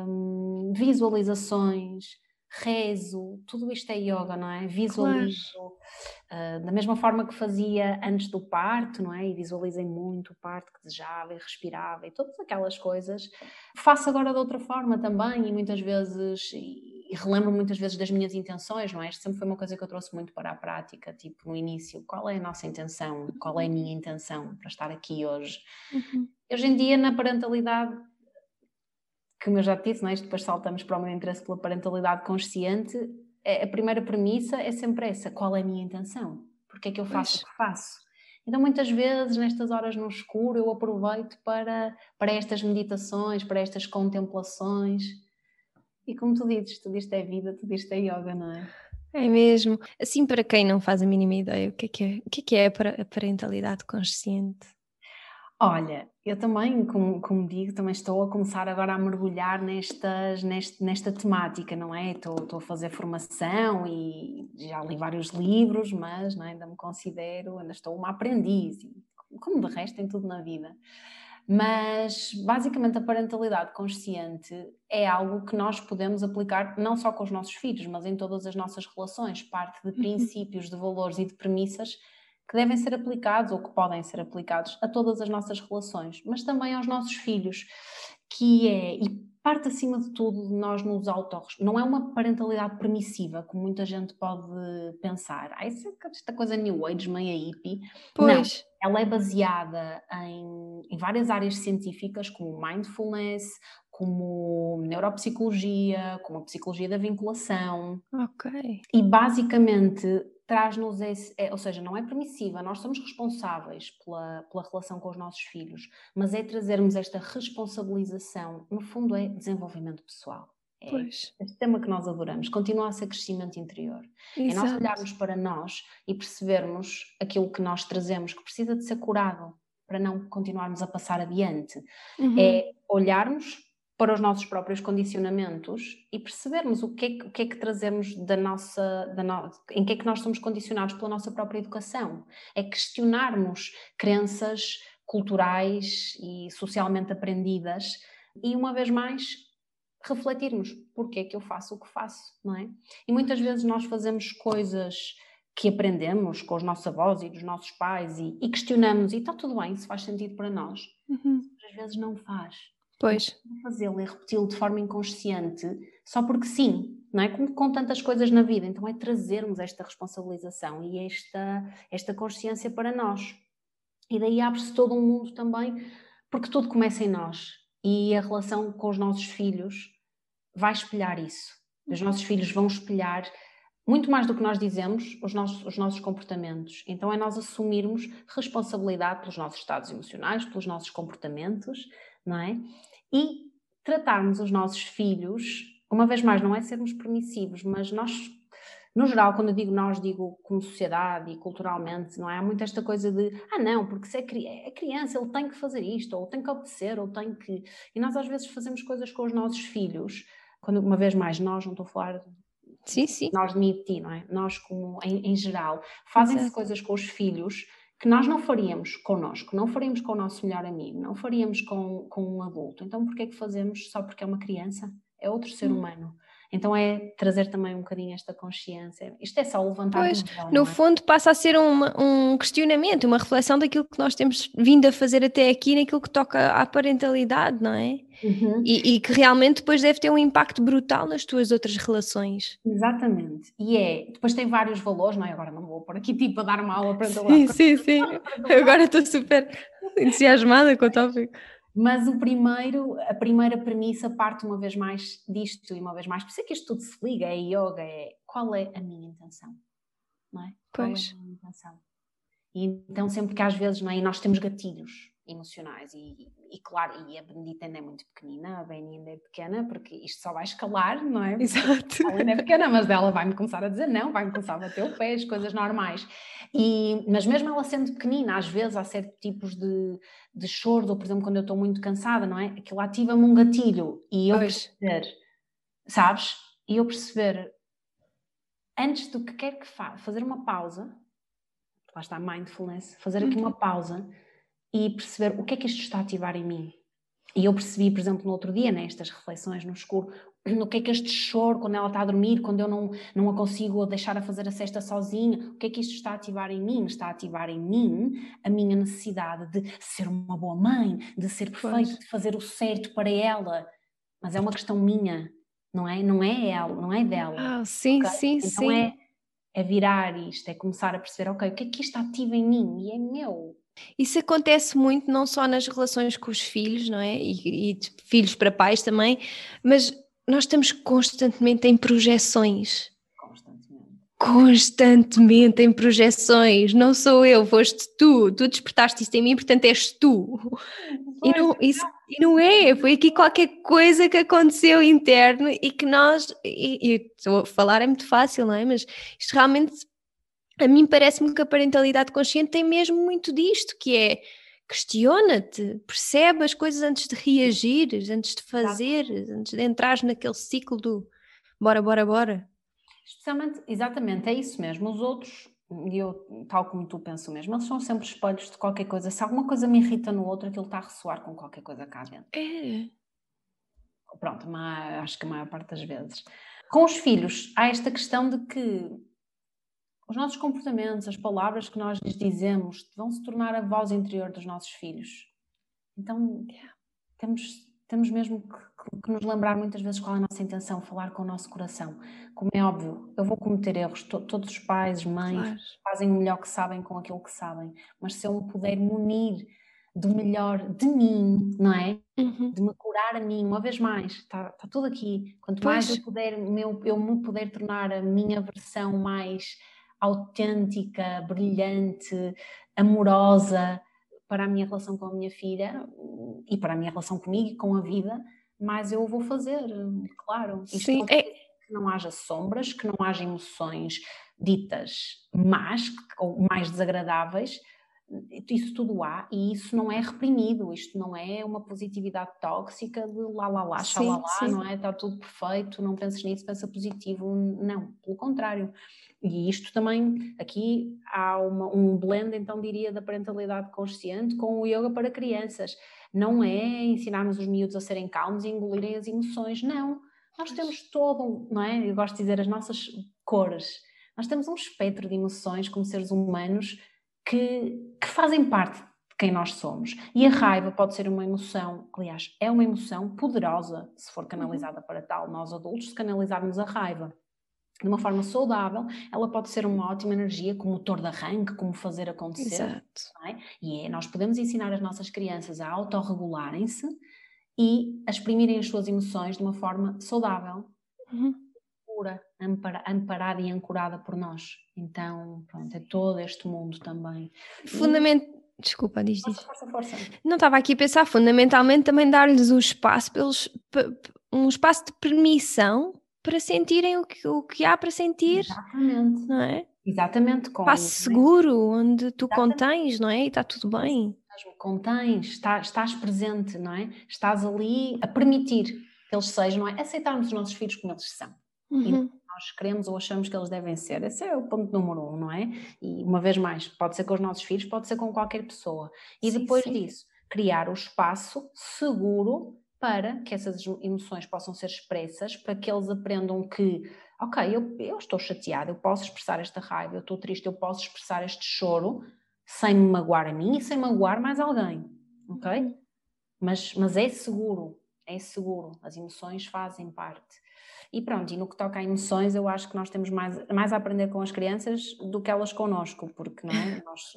Speaker 2: hum, visualizações, rezo, tudo isto é yoga, não é? Visualizo. Claro. Uh, da mesma forma que fazia antes do parto, não é? E visualizei muito o parto que desejava e respirava e todas aquelas coisas. Faço agora de outra forma também e muitas vezes. E, relembro muitas vezes das minhas intenções, não é? Isto sempre foi uma coisa que eu trouxe muito para a prática, tipo no início, qual é a nossa intenção, qual é a minha intenção para estar aqui hoje. Uhum. Hoje em dia, na parentalidade, como eu já te disse, não é? depois saltamos para o meu interesse pela parentalidade consciente, é, a primeira premissa é sempre essa: qual é a minha intenção? Porque é que eu faço pois. o que faço? Então, muitas vezes, nestas horas no escuro, eu aproveito para, para estas meditações, para estas contemplações. E como tu dizes, tudo isto é vida, tudo isto é yoga, não é?
Speaker 1: É mesmo. Assim, para quem não faz a mínima ideia, o que é que é, o que é, que é a parentalidade consciente?
Speaker 2: Olha, eu também, como, como, digo, também estou a começar agora a mergulhar nestas, neste, nesta temática, não é? Estou, estou, a fazer formação e já li vários livros, mas é? ainda me considero, ainda estou uma aprendiz, como de resto em tudo na vida. Mas basicamente a parentalidade consciente é algo que nós podemos aplicar não só com os nossos filhos, mas em todas as nossas relações, parte de uhum. princípios, de valores e de premissas que devem ser aplicados ou que podem ser aplicados a todas as nossas relações, mas também aos nossos filhos, que é, e parte acima de tudo de nós nos autorros. Não é uma parentalidade permissiva, como muita gente pode pensar. Ah, isso é esta coisa New Age, meia hippie. Pois. Não, ela é baseada em, em várias áreas científicas, como mindfulness, como neuropsicologia, como a psicologia da vinculação.
Speaker 1: Ok.
Speaker 2: E basicamente traz-nos esse, é, ou seja, não é permissiva, nós somos responsáveis pela, pela relação com os nossos filhos, mas é trazermos esta responsabilização, no fundo é desenvolvimento pessoal. É pois. este tema que nós adoramos, continua a ser crescimento interior. Exato. É nós olharmos para nós e percebermos aquilo que nós trazemos, que precisa de ser curado para não continuarmos a passar adiante. Uhum. É olharmos para os nossos próprios condicionamentos e percebermos o que é, o que, é que trazemos da nossa, da no, em que é que nós somos condicionados pela nossa própria educação. É questionarmos crenças culturais e socialmente aprendidas e, uma vez mais, refletirmos porque é que eu faço o que faço, não é? E muitas vezes nós fazemos coisas que aprendemos com os nossos avós e dos nossos pais e, e questionamos e está tudo bem, se faz sentido para nós. Uhum. Às vezes não faz
Speaker 1: Pois.
Speaker 2: Fazê-lo e repeti-lo de forma inconsciente, só porque sim, não é? Como com tantas coisas na vida. Então é trazermos esta responsabilização e esta, esta consciência para nós. E daí abre-se todo um mundo também, porque tudo começa em nós. E a relação com os nossos filhos vai espelhar isso. Os nossos filhos vão espelhar muito mais do que nós dizemos, os nossos, os nossos comportamentos. Então é nós assumirmos responsabilidade pelos nossos estados emocionais, pelos nossos comportamentos, não é? E tratarmos os nossos filhos, uma vez mais, não é sermos permissivos, mas nós, no geral, quando eu digo nós, digo como sociedade e culturalmente, não é? Há muito esta coisa de, ah, não, porque se é, é criança, ele tem que fazer isto, ou tem que obedecer, ou tem que. E nós às vezes fazemos coisas com os nossos filhos, quando, uma vez mais, nós, não estou a falar
Speaker 1: Sim, sim.
Speaker 2: Nós de mim e de ti, não é? Nós, como em, em geral, fazem-se coisas com os filhos que nós não faríamos connosco, não faríamos com o nosso melhor amigo, não faríamos com, com um adulto. Então, porquê é que fazemos só porque é uma criança? É outro ser hum. humano. Então é trazer também um bocadinho esta consciência. Isto é só levantar
Speaker 1: pois, no é? fundo passa a ser um questionamento, uma reflexão daquilo que nós temos vindo a fazer até aqui naquilo que toca à parentalidade, não é? Uhum. E, e, que realmente depois deve ter um impacto brutal nas tuas outras relações.
Speaker 2: Exatamente. E é, depois tem vários valores, não é? Agora não vou por aqui tipo a dar uma aula para Sim,
Speaker 1: sim, sim. Agora estou super entusiasmada com o tópico.
Speaker 2: Mas o primeiro, a primeira premissa parte uma vez mais disto e uma vez mais, por isso é que isto tudo se liga, é yoga, é qual é a minha intenção, não é? Qual pois. é a minha intenção? E então sempre que às vezes, não é? E nós temos gatilhos, emocionais. E, e, claro, e a Benedita ainda é muito pequenina, a Beni ainda é pequena, porque isto só vai escalar, não é?
Speaker 1: Exato.
Speaker 2: Ela ainda é pequena, mas dela vai-me começar a dizer não, vai-me começar a bater o pé, as coisas normais. E, mas mesmo ela sendo pequenina, às vezes há certos tipos de, de choro, ou por exemplo, quando eu estou muito cansada, não é? Aquilo ativa-me um gatilho e eu pois. perceber, sabes? E eu perceber, antes do que quer que faça, fazer uma pausa, lá está mindfulness, fazer aqui uhum. uma pausa e perceber o que é que isto está a ativar em mim. E eu percebi, por exemplo, no outro dia, nestas reflexões no escuro, no que é que este choro quando ela está a dormir, quando eu não, não a consigo deixar a fazer a cesta sozinha, o que é que isto está a ativar em mim? Está a ativar em mim a minha necessidade de ser uma boa mãe, de ser perfeita, de fazer o certo para ela. Mas é uma questão minha, não é? Não é ela, não é dela.
Speaker 1: Ah, sim, okay? sim,
Speaker 2: então
Speaker 1: sim.
Speaker 2: É, é virar isto, é começar a perceber, ok, o que é que isto ativa em mim e é meu.
Speaker 1: Isso acontece muito não só nas relações com os filhos, não é? E, e filhos para pais também, mas nós estamos constantemente em projeções.
Speaker 2: Constantemente.
Speaker 1: Constantemente em projeções. Não sou eu, foste tu. Tu despertaste isso em mim, portanto és tu. e, não, isso, e não é. Foi aqui qualquer coisa que aconteceu interno e que nós. E, e estou a falar é muito fácil, não é? Mas isto realmente. A mim parece-me que a parentalidade consciente tem mesmo muito disto, que é questiona-te, percebe as coisas antes de reagir, antes de fazer, antes de entrar naquele ciclo do bora, bora, bora.
Speaker 2: Especialmente, exatamente, é isso mesmo. Os outros, e eu, tal como tu penso mesmo, eles são sempre espelhos de qualquer coisa. Se alguma coisa me irrita no outro, aquilo está a ressoar com qualquer coisa cá dentro.
Speaker 1: É.
Speaker 2: Pronto, acho que a maior parte das vezes. Com os filhos, há esta questão de que os nossos comportamentos, as palavras que nós lhes dizemos, vão se tornar a voz interior dos nossos filhos. Então, temos, temos mesmo que, que, nos lembrar muitas vezes qual é a nossa intenção, falar com o nosso coração. Como é óbvio, eu vou cometer erros, to, todos os pais, mães, claro. fazem o melhor que sabem com aquilo que sabem, mas se eu me puder munir do melhor de mim, não é? Uhum. De me curar a mim, uma vez mais, está tá tudo aqui. Quanto pois. mais eu puder, meu, eu me puder tornar a minha versão mais autêntica, brilhante, amorosa para a minha relação com a minha filha e para a minha relação comigo e com a vida, mas eu vou fazer, claro. Isto Sim, é... que não haja sombras, que não haja emoções ditas más ou mais desagradáveis, isso tudo há e isso não é reprimido, isto não é uma positividade tóxica de lá lá lá, xalá lá, não é? Está tudo perfeito, não penses nisso, pensa positivo, não, pelo contrário. E isto também, aqui há uma, um blend, então diria, da parentalidade consciente com o yoga para crianças. Não é ensinarmos os miúdos a serem calmos e engolirem as emoções, não. Nós temos todo, não é? Eu gosto de dizer as nossas cores. Nós temos um espectro de emoções como seres humanos que, que fazem parte de quem nós somos. E a raiva pode ser uma emoção, aliás, é uma emoção poderosa se for canalizada para tal. Nós adultos, se canalizarmos a raiva de uma forma saudável, ela pode ser uma ótima energia como motor de arranque, como fazer acontecer. Exato. É? E é, nós podemos ensinar as nossas crianças a autorregularem-se e a exprimirem as suas emoções de uma forma saudável. Uhum pura, amparada e ancorada por nós. Então, pronto, é todo este mundo também.
Speaker 1: Fundamento. E... Desculpa, diz
Speaker 2: força, força, força.
Speaker 1: Não estava aqui a pensar, fundamentalmente também dar-lhes o espaço, pelos, um espaço de permissão para sentirem o que, o que há para sentir.
Speaker 2: Exatamente.
Speaker 1: Não é?
Speaker 2: Exatamente.
Speaker 1: Com espaço seguro, onde tu Exatamente. contens, não é? E está tudo bem.
Speaker 2: Contens, estás, estás presente, não é? Estás ali a permitir que eles sejam, não é? Aceitarmos os nossos filhos como eles são. Uhum. nós queremos ou achamos que eles devem ser. Esse é o ponto número um, não é? E uma vez mais, pode ser com os nossos filhos, pode ser com qualquer pessoa. E sim, depois sim. disso, criar o espaço seguro para que essas emoções possam ser expressas, para que eles aprendam que, ok, eu, eu estou chateada, eu posso expressar esta raiva, eu estou triste, eu posso expressar este choro sem me magoar a mim e sem magoar mais alguém, ok? Uhum. Mas, mas é seguro, é seguro, as emoções fazem parte. E pronto, e no que toca a emoções, eu acho que nós temos mais, mais a aprender com as crianças do que elas connosco, porque não é? nós,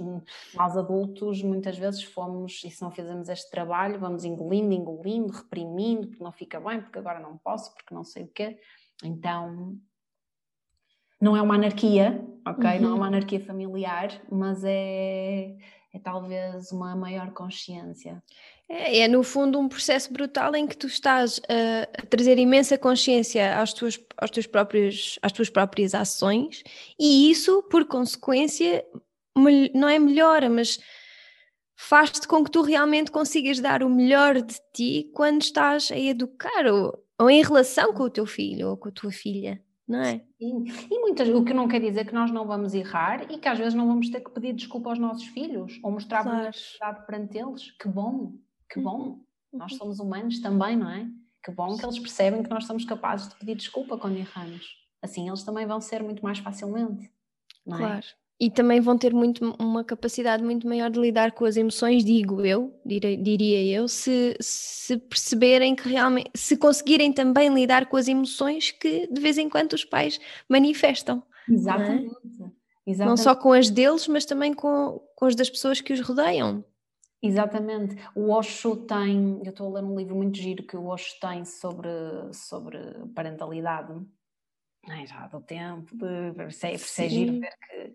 Speaker 2: nós adultos muitas vezes fomos, e se não fizemos este trabalho, vamos engolindo, engolindo, reprimindo, porque não fica bem, porque agora não posso, porque não sei o quê. Então, não é uma anarquia, ok? Uhum. Não é uma uhum. anarquia familiar, mas é, é talvez uma maior consciência.
Speaker 1: É, é, no fundo um processo brutal em que tu estás a, trazer imensa consciência às tuas, aos teus próprios, às tuas próprias ações e isso, por consequência, não é melhora, mas faz-te com que tu realmente consigas dar o melhor de ti quando estás a educar ou, ou em relação com o teu filho ou com a tua filha. Não é?
Speaker 2: Sim. E muitas, o que não quer dizer que nós não vamos errar e que às vezes não vamos ter que pedir desculpa aos nossos filhos ou mostrar claro. vulnerabilidade perante eles. Que bom, que bom. Nós uhum. somos humanos também, não é? Que bom que eles percebem que nós somos capazes de pedir desculpa quando erramos. Assim eles também vão ser muito mais facilmente. Não é?
Speaker 1: E também vão ter muito, uma capacidade muito maior de lidar com as emoções, digo eu, diria eu, se, se perceberem que realmente, se conseguirem também lidar com as emoções que de vez em quando os pais manifestam.
Speaker 2: Exatamente.
Speaker 1: Não, é? Exatamente. não só com as deles, mas também com, com as das pessoas que os rodeiam.
Speaker 2: Exatamente. O Osho tem, eu estou a ler um livro muito giro que o Osho tem sobre, sobre parentalidade, é, já do tempo, de, é, é giro ver que.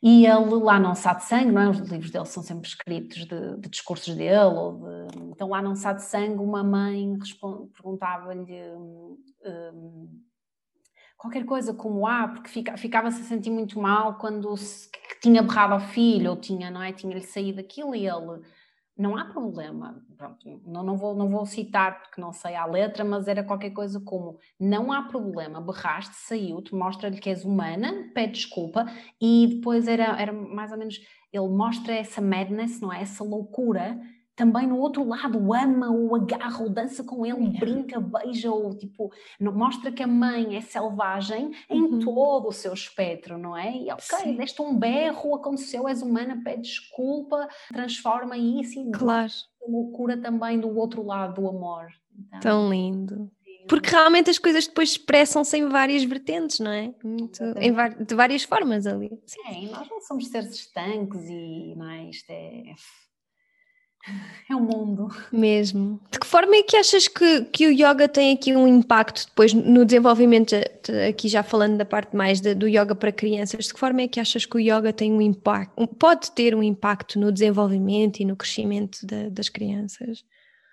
Speaker 2: E ele lá não satsang, não é? Os livros dele são sempre escritos de, de discursos dele, ou de, então lá não satsang uma mãe perguntava-lhe um, qualquer coisa como ah, porque fica, ficava-se a sentir muito mal quando se, tinha berrado ao filho, ou tinha, não é? Tinha-lhe saído aquilo e ele não há problema. Pronto, não, não, vou, não vou citar porque não sei a letra, mas era qualquer coisa como: não há problema, berraste, saiu-te, mostra-lhe que és humana, pede desculpa, e depois era, era mais ou menos. Ele mostra essa madness, não é? Essa loucura também no outro lado ama ou agarra ou dança com ele, brinca, beija ou tipo, mostra que a mãe é selvagem em uhum. todo o seu espectro, não é? E ok, Sim. deste um berro, aconteceu, és humana, pede desculpa, transforma isso e
Speaker 1: claro.
Speaker 2: loucura também do outro lado do amor.
Speaker 1: Então, Tão lindo. Porque realmente as coisas depois expressam-se em várias vertentes, não é? Muito, em, de várias formas ali.
Speaker 2: Sim, nós não somos seres estanques e não é? isto é é um mundo.
Speaker 1: Mesmo. De que forma é que achas que, que o yoga tem aqui um impacto depois no desenvolvimento, aqui já falando da parte mais de, do yoga para crianças, de que forma é que achas que o yoga tem um impacto, pode ter um impacto no desenvolvimento e no crescimento de, das crianças?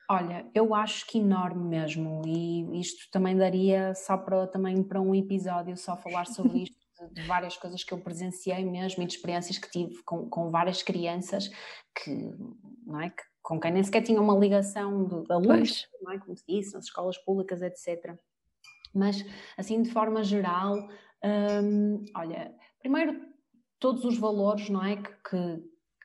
Speaker 2: Olha, eu acho que enorme mesmo, e isto também daria só para, também para um episódio só falar sobre isto, de, várias coisas que eu presenciei mesmo e de experiências que tive com, com várias crianças que, não é, que, com quem nem sequer tinha uma ligação de, de alunos, não é, como se disse, nas escolas públicas, etc. Mas, assim, de forma geral, hum, olha, primeiro, todos os valores, não é, que, que,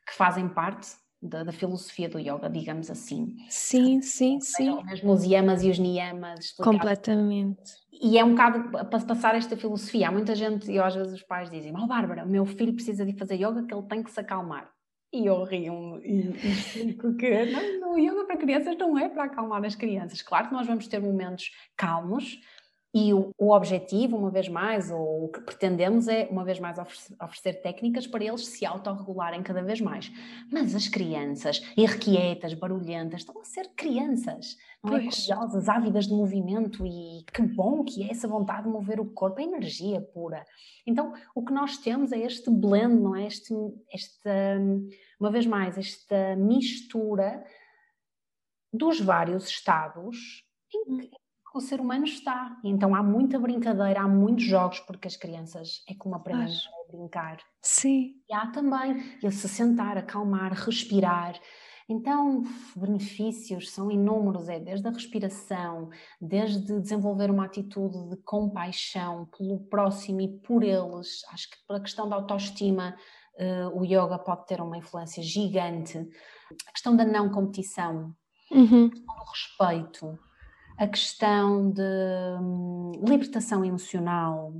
Speaker 2: que fazem parte da, da, filosofia do yoga, digamos assim.
Speaker 1: Sim, sim, sim.
Speaker 2: Mesmo os yamas e os niyamas.
Speaker 1: Completamente.
Speaker 2: E é um bocado para passar esta filosofia. Há muita gente, e às vezes os pais dizem: Oh, Bárbara, meu filho precisa de fazer yoga que ele tem que se acalmar. E eu rio e explico que não, o yoga para crianças não é para acalmar as crianças. Claro que nós vamos ter momentos calmos, e o, o, objetivo, uma vez mais, ou o que pretendemos é, uma vez mais, oferecer, oferecer técnicas para eles se autorregularem cada vez mais. Mas as crianças, irrequietas, barulhentas, estão a ser crianças, não é? Curiosas, ávidas de movimento e que bom que é essa vontade de mover o corpo, é energia pura. Então, o que nós temos é este blend, não é? Este, esta, uma vez mais, esta mistura dos vários estados em que o ser humano está. Então há muita brincadeira, há muitos jogos, porque as crianças é como aprendem a brincar.
Speaker 1: Sim.
Speaker 2: E há também ele se sentar, acalmar, respirar. Então, benefícios são inúmeros, é desde a respiração, desde desenvolver uma atitude de compaixão pelo próximo e por eles. Acho que pela questão da autoestima, uh, o yoga pode ter uma influência gigante. A questão da não competição,
Speaker 1: uhum.
Speaker 2: do respeito, a questão de hum, libertação emocional,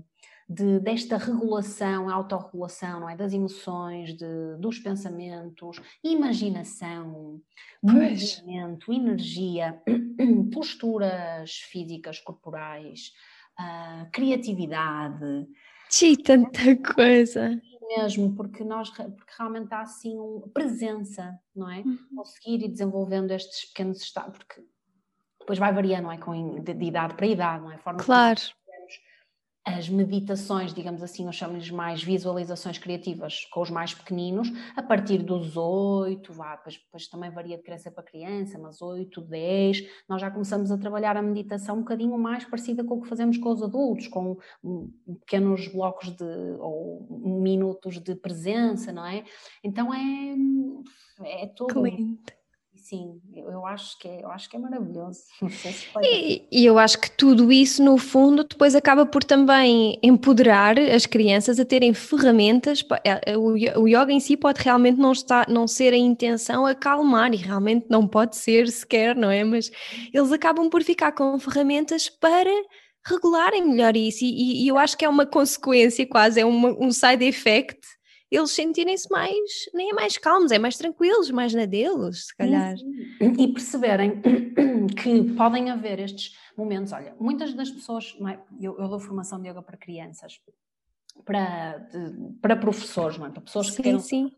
Speaker 2: de, desta regulação, autorregulação, não é? Das emoções, de, dos pensamentos, imaginação, pois. movimento, energia, posturas físicas, corporais, uh, criatividade.
Speaker 1: Sim, tanta coisa.
Speaker 2: Mesmo, porque nós porque realmente há assim uma presença, não é? Uhum. Conseguir ir desenvolvendo estes pequenos estados, porque depois vai variando, não é? Com, de, de idade para idade, não é?
Speaker 1: Forma claro.
Speaker 2: As meditações, digamos assim, nós chamamos mais visualizações criativas com os mais pequeninos, a partir dos 8, vá, depois, depois também varia de criança para criança, mas 8, 10, nós já começamos a trabalhar a meditação um bocadinho mais parecida com o que fazemos com os adultos, com pequenos blocos de, ou minutos de presença, não é? Então é, é todo.
Speaker 1: Lindo
Speaker 2: sim, eu acho que é, eu acho que é maravilhoso.
Speaker 1: e, e, eu acho que tudo isso, no fundo, depois acaba por também empoderar as crianças a terem ferramentas. É, é, o, o yoga em si pode realmente não, estar, não ser a intenção acalmar, e realmente não pode ser sequer, não é? Mas eles acabam por ficar com ferramentas para regularem melhor isso, e, e eu acho que é uma consequência, quase, é uma, um side effect eles sentirem-se mais, nem é mais calmos, é mais tranquilos, mais na deles, se calhar.
Speaker 2: E perceberem que podem haver estes momentos. Olha, muitas das pessoas, é? eu, eu, dou formação de yoga para crianças, para, para professores, não é? para pessoas
Speaker 1: sim,
Speaker 2: que queiram
Speaker 1: sim.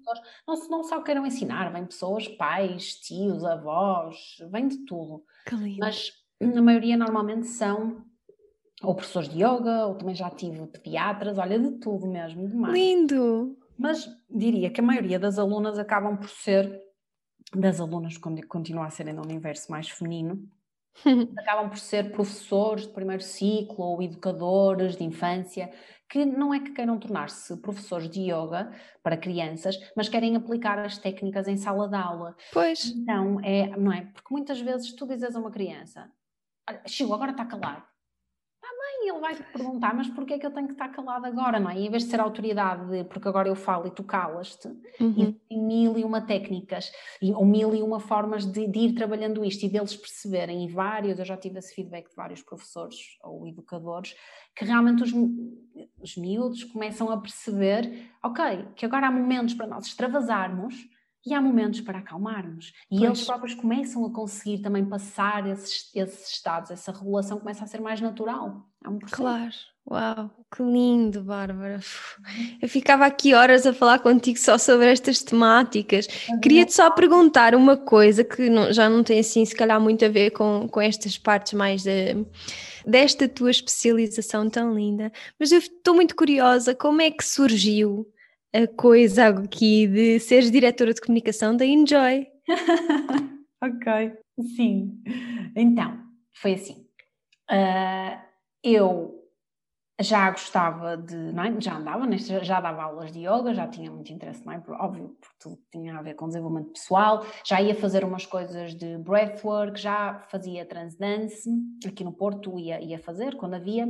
Speaker 2: não, não só queiram ensinar, vêm pessoas, pais, tios, avós, vem de tudo. Mas a maioria normalmente são ou professores de yoga, ou também já tive pediatras, olha, de tudo mesmo, demais.
Speaker 1: Lindo!
Speaker 2: Mas diria que a maioria das alunas acabam por ser, das alunas quando continua a serem no universo mais feminino, acabam por ser professores de primeiro ciclo ou educadores de infância, que não é que queiram tornar-se professores de yoga para crianças, mas querem aplicar as técnicas em sala de aula.
Speaker 1: Pois.
Speaker 2: Então, é, não é? Porque muitas vezes tu dizes a uma criança, Chiu, agora está calado e ele vai te perguntar, mas porquê é que eu tenho que estar calado agora, não é? E em vez de ser autoridade de, porque agora eu falo e tu calas-te,
Speaker 1: uhum.
Speaker 2: e mil e uma técnicas, e, ou mil e uma formas de, de, ir trabalhando isto e deles perceberem, e vários, eu já tive esse feedback de vários professores ou educadores, que realmente os, os miúdos começam a perceber, ok, que agora há momentos para nós extravasarmos, e há momentos para acalmarmos. E pois. eles próprios começam a conseguir também passar esses, esses estados, essa regulação começa a ser mais natural. É um processo.
Speaker 1: Claro. Uau, que lindo, Bárbara. Eu ficava aqui horas a falar contigo só sobre estas temáticas. Queria-te só perguntar uma coisa que não, já não tem assim, se calhar, muito a ver com, com estas partes mais de, desta tua especialização tão linda, mas eu estou muito curiosa como é que surgiu a coisa aqui de seres diretora de comunicação da Enjoy.
Speaker 2: ok, sim. Então, foi assim. Uh, eu já gostava de, é? já andava, já dava aulas de yoga, já tinha muito interesse, não é? óbvio, porque tudo tinha a ver com desenvolvimento pessoal, já ia fazer umas coisas de breathwork, já fazia transdance, aqui no Porto ia, ia fazer, quando havia,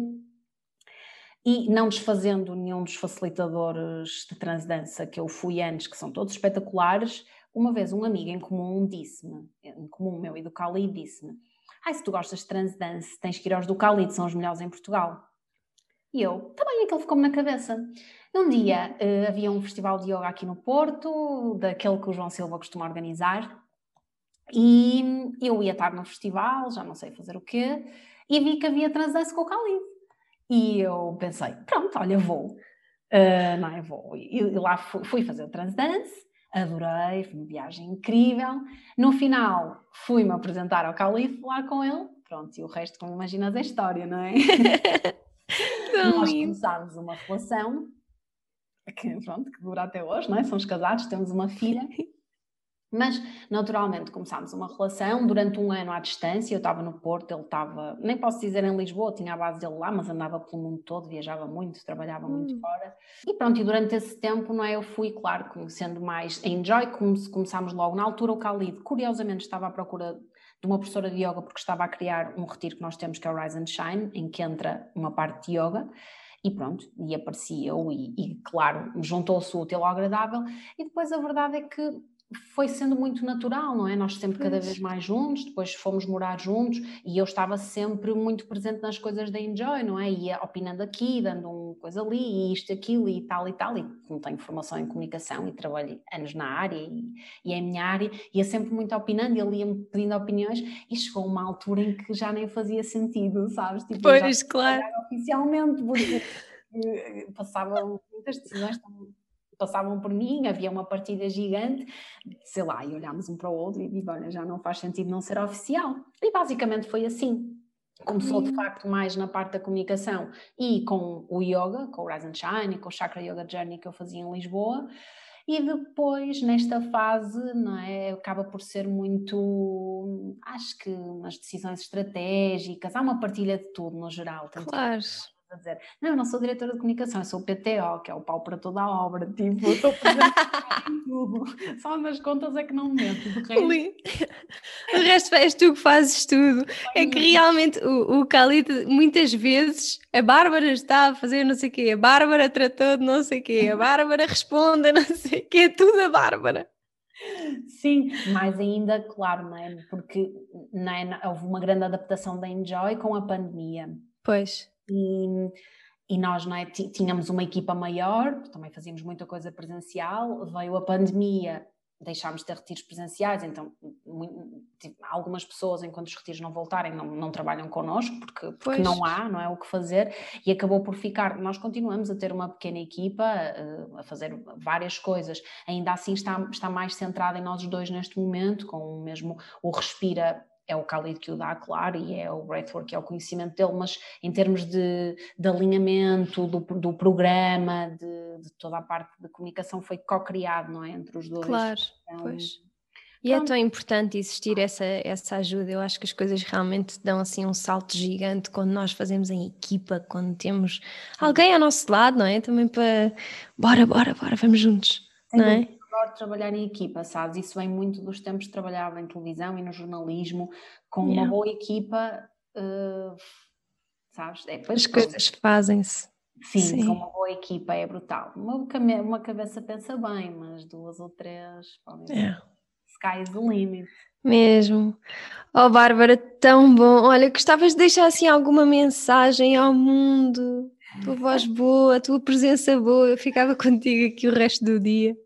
Speaker 2: e não desfazendo nenhum dos facilitadores de transdança que eu fui antes, que são todos espetaculares, uma vez um amigo em comum disse-me, em comum meu e do Cali, disse-me ai, se tu gostas de transdance, tens que ir aos do Cali, são os melhores em Portugal. E eu, também aquilo ficou-me na cabeça. Um dia uh, havia um festival de yoga aqui no Porto, daquele que o João Silva costuma organizar, e eu ia estar no festival, já não sei fazer o quê, e vi que havia transdance com o Cali. E eu pensei, pronto, olha, vou. Uh, não é, vou. E, lá fui, fui, fazer o Transdance, adorei, foi uma viagem incrível. No final, fui-me apresentar ao Calife, falar com ele. Pronto, e o resto, como imaginas, é história, não é? Nós começámos uma relação que, pronto, que dura até hoje, não é? Somos casados, temos uma filha. Mas, naturalmente, começámos uma relação durante um ano à distância. Eu estava no Porto, ele estava, nem posso dizer em Lisboa, tinha a base dele lá, mas andava pelo mundo todo, viajava muito, trabalhava hum. muito fora. E pronto, e durante esse tempo, não é? Eu fui, claro, conhecendo mais a Enjoy, começámos logo na altura. O Khalid, curiosamente, estava à procura de uma professora de yoga, porque estava a criar um retiro que nós temos, que é o Rise and Shine, em que entra uma parte de yoga. E pronto, e apareci eu, e, e claro, juntou-se o útil ao agradável. E depois a verdade é que foi sendo muito natural, não é? Nós sempre cada vez mais juntos, depois fomos morar juntos e eu estava sempre muito presente nas coisas da Enjoy, não é? Ia opinando aqui, dando uma coisa ali, e isto, aquilo e tal e tal, e como tenho formação em comunicação e trabalho anos na área e, e é a minha área, ia sempre muito opinando e ele ia-me pedindo opiniões e chegou uma altura em que já nem fazia sentido, sabes?
Speaker 1: Tipo, pois, claro.
Speaker 2: Oficialmente, porque passavam muitas decisões tão passavam por mim, havia uma partida gigante, sei lá, e olhámos um para o outro e digo, olha, já não faz sentido não ser oficial. E basicamente foi assim. Começou de hum. facto mais na parte da comunicação e com o yoga, com o Rise and Shine, com o Chakra Yoga Journey que eu fazia em Lisboa. E depois, nesta fase, não é, acaba por ser muito, acho que umas decisões estratégicas, há uma partilha de tudo no geral.
Speaker 1: Tanto claro
Speaker 2: a dizer, não, eu não sou diretora de comunicação, eu sou o PTO, que é o pau para toda a obra, tipo, eu estou presente em tudo, só nas contas é que não me meto, de resto...
Speaker 1: o resto és tu que fazes tudo, é que realmente o, o Khalid, muitas vezes, a Bárbara está a fazer não sei o quê, a Bárbara tratou de não sei o quê, a Bárbara responde a não sei o quê, é tudo a Bárbara.
Speaker 2: Sim, mais ainda, claro, não é? Porque não é? houve uma grande adaptação da Enjoy com a pandemia.
Speaker 1: Pois.
Speaker 2: E, e nós não é? tínhamos uma equipa maior, também fazíamos muita coisa presencial, veio a pandemia, deixámos de ter retiros presenciais, então tipo, algumas pessoas, enquanto os retiros não voltarem, não, não trabalham connosco, porque, porque não há, não é o que fazer, e acabou por ficar, nós continuamos a ter uma pequena equipa, uh, a fazer várias coisas, ainda assim está, está mais centrada em nós dois neste momento, com o mesmo, o Respira é o Khalid que o dá, claro, e é o breathwork, que é o conhecimento dele, mas em termos de, de alinhamento do, do programa, de, de, toda a parte de comunicação, foi co-criado, não é? Entre os dois.
Speaker 1: Claro, então, pois. E pronto. é tão importante existir essa, essa ajuda. Eu acho que as coisas realmente dão assim um salto gigante quando nós fazemos em equipa, quando temos alguém ao nosso lado, não é? Também para bora, bora, bora, vamos juntos, não é?
Speaker 2: Adoro trabalhar em equipa, sabes? Isso vem muito dos tempos de trabalhar em televisão e no jornalismo, com yeah. uma boa equipa, uh, sabes?
Speaker 1: É, As coisas fazem-se.
Speaker 2: Sim, Sim, com uma boa equipa é brutal. Uma, uma cabeça pensa bem, mas duas ou três podem yeah. Sky is the limit.
Speaker 1: Mesmo. Oh, Bárbara, tão bom. Olha, gostavas de deixar assim alguma mensagem ao mundo? Tua voz boa, tua presença boa, eu ficava contigo aqui o resto do dia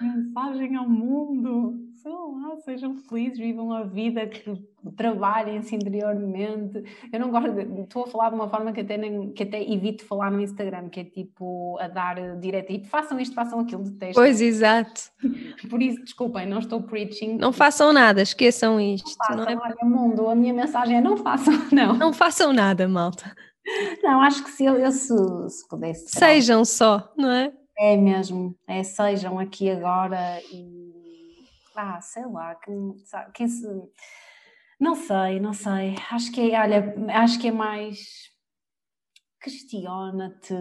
Speaker 2: mensagem ao mundo, sei lá, sejam felizes, vivam a vida, que trabalhem-se interiormente. Eu não gosto, de, estou a falar de uma forma que até, nem, que até evito falar no Instagram, que é tipo a dar direto e façam isto, façam aquilo, detesto.
Speaker 1: Pois, exato.
Speaker 2: Por isso, desculpem, não estou preaching.
Speaker 1: Não façam nada, esqueçam isto.
Speaker 2: Não façam, não é... olha, mundo, a minha mensagem é não façam, não.
Speaker 1: Não façam nada, malta.
Speaker 2: Não, acho que se eu, eu se, se pudesse.
Speaker 1: Sejam só, não é?
Speaker 2: É mesmo, é, sejam aqui agora e ah, sei lá, quem, quem se não sei, não sei, acho que é, olha, acho que é mais questiona-te,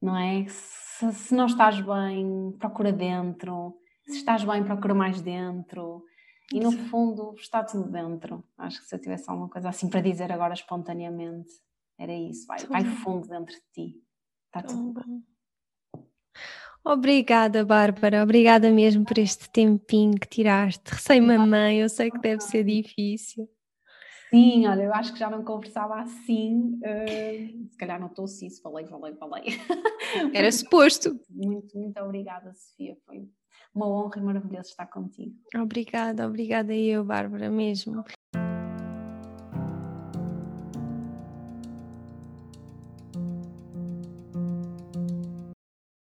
Speaker 2: não é? Se, se, não estás bem, procura dentro, se estás bem, procura mais dentro. E no fundo está tudo dentro. Acho que se eu tivesse alguma coisa assim para dizer agora espontaneamente, era isso. Vai, vai fundo dentro de ti. Está tudo bem.
Speaker 1: Obrigada, Bárbara. Obrigada mesmo por este tempinho que tiraste. Recém-mamãe, eu sei que deve ser difícil.
Speaker 2: Sim, olha, eu acho que já não conversava assim. Uh, se calhar não estou assim, se falei, falei, falei.
Speaker 1: Era suposto.
Speaker 2: Muito, muito obrigada, Sofia. Foi uma honra e maravilhoso estar contigo.
Speaker 1: Obrigada, obrigada eu, Bárbara, mesmo.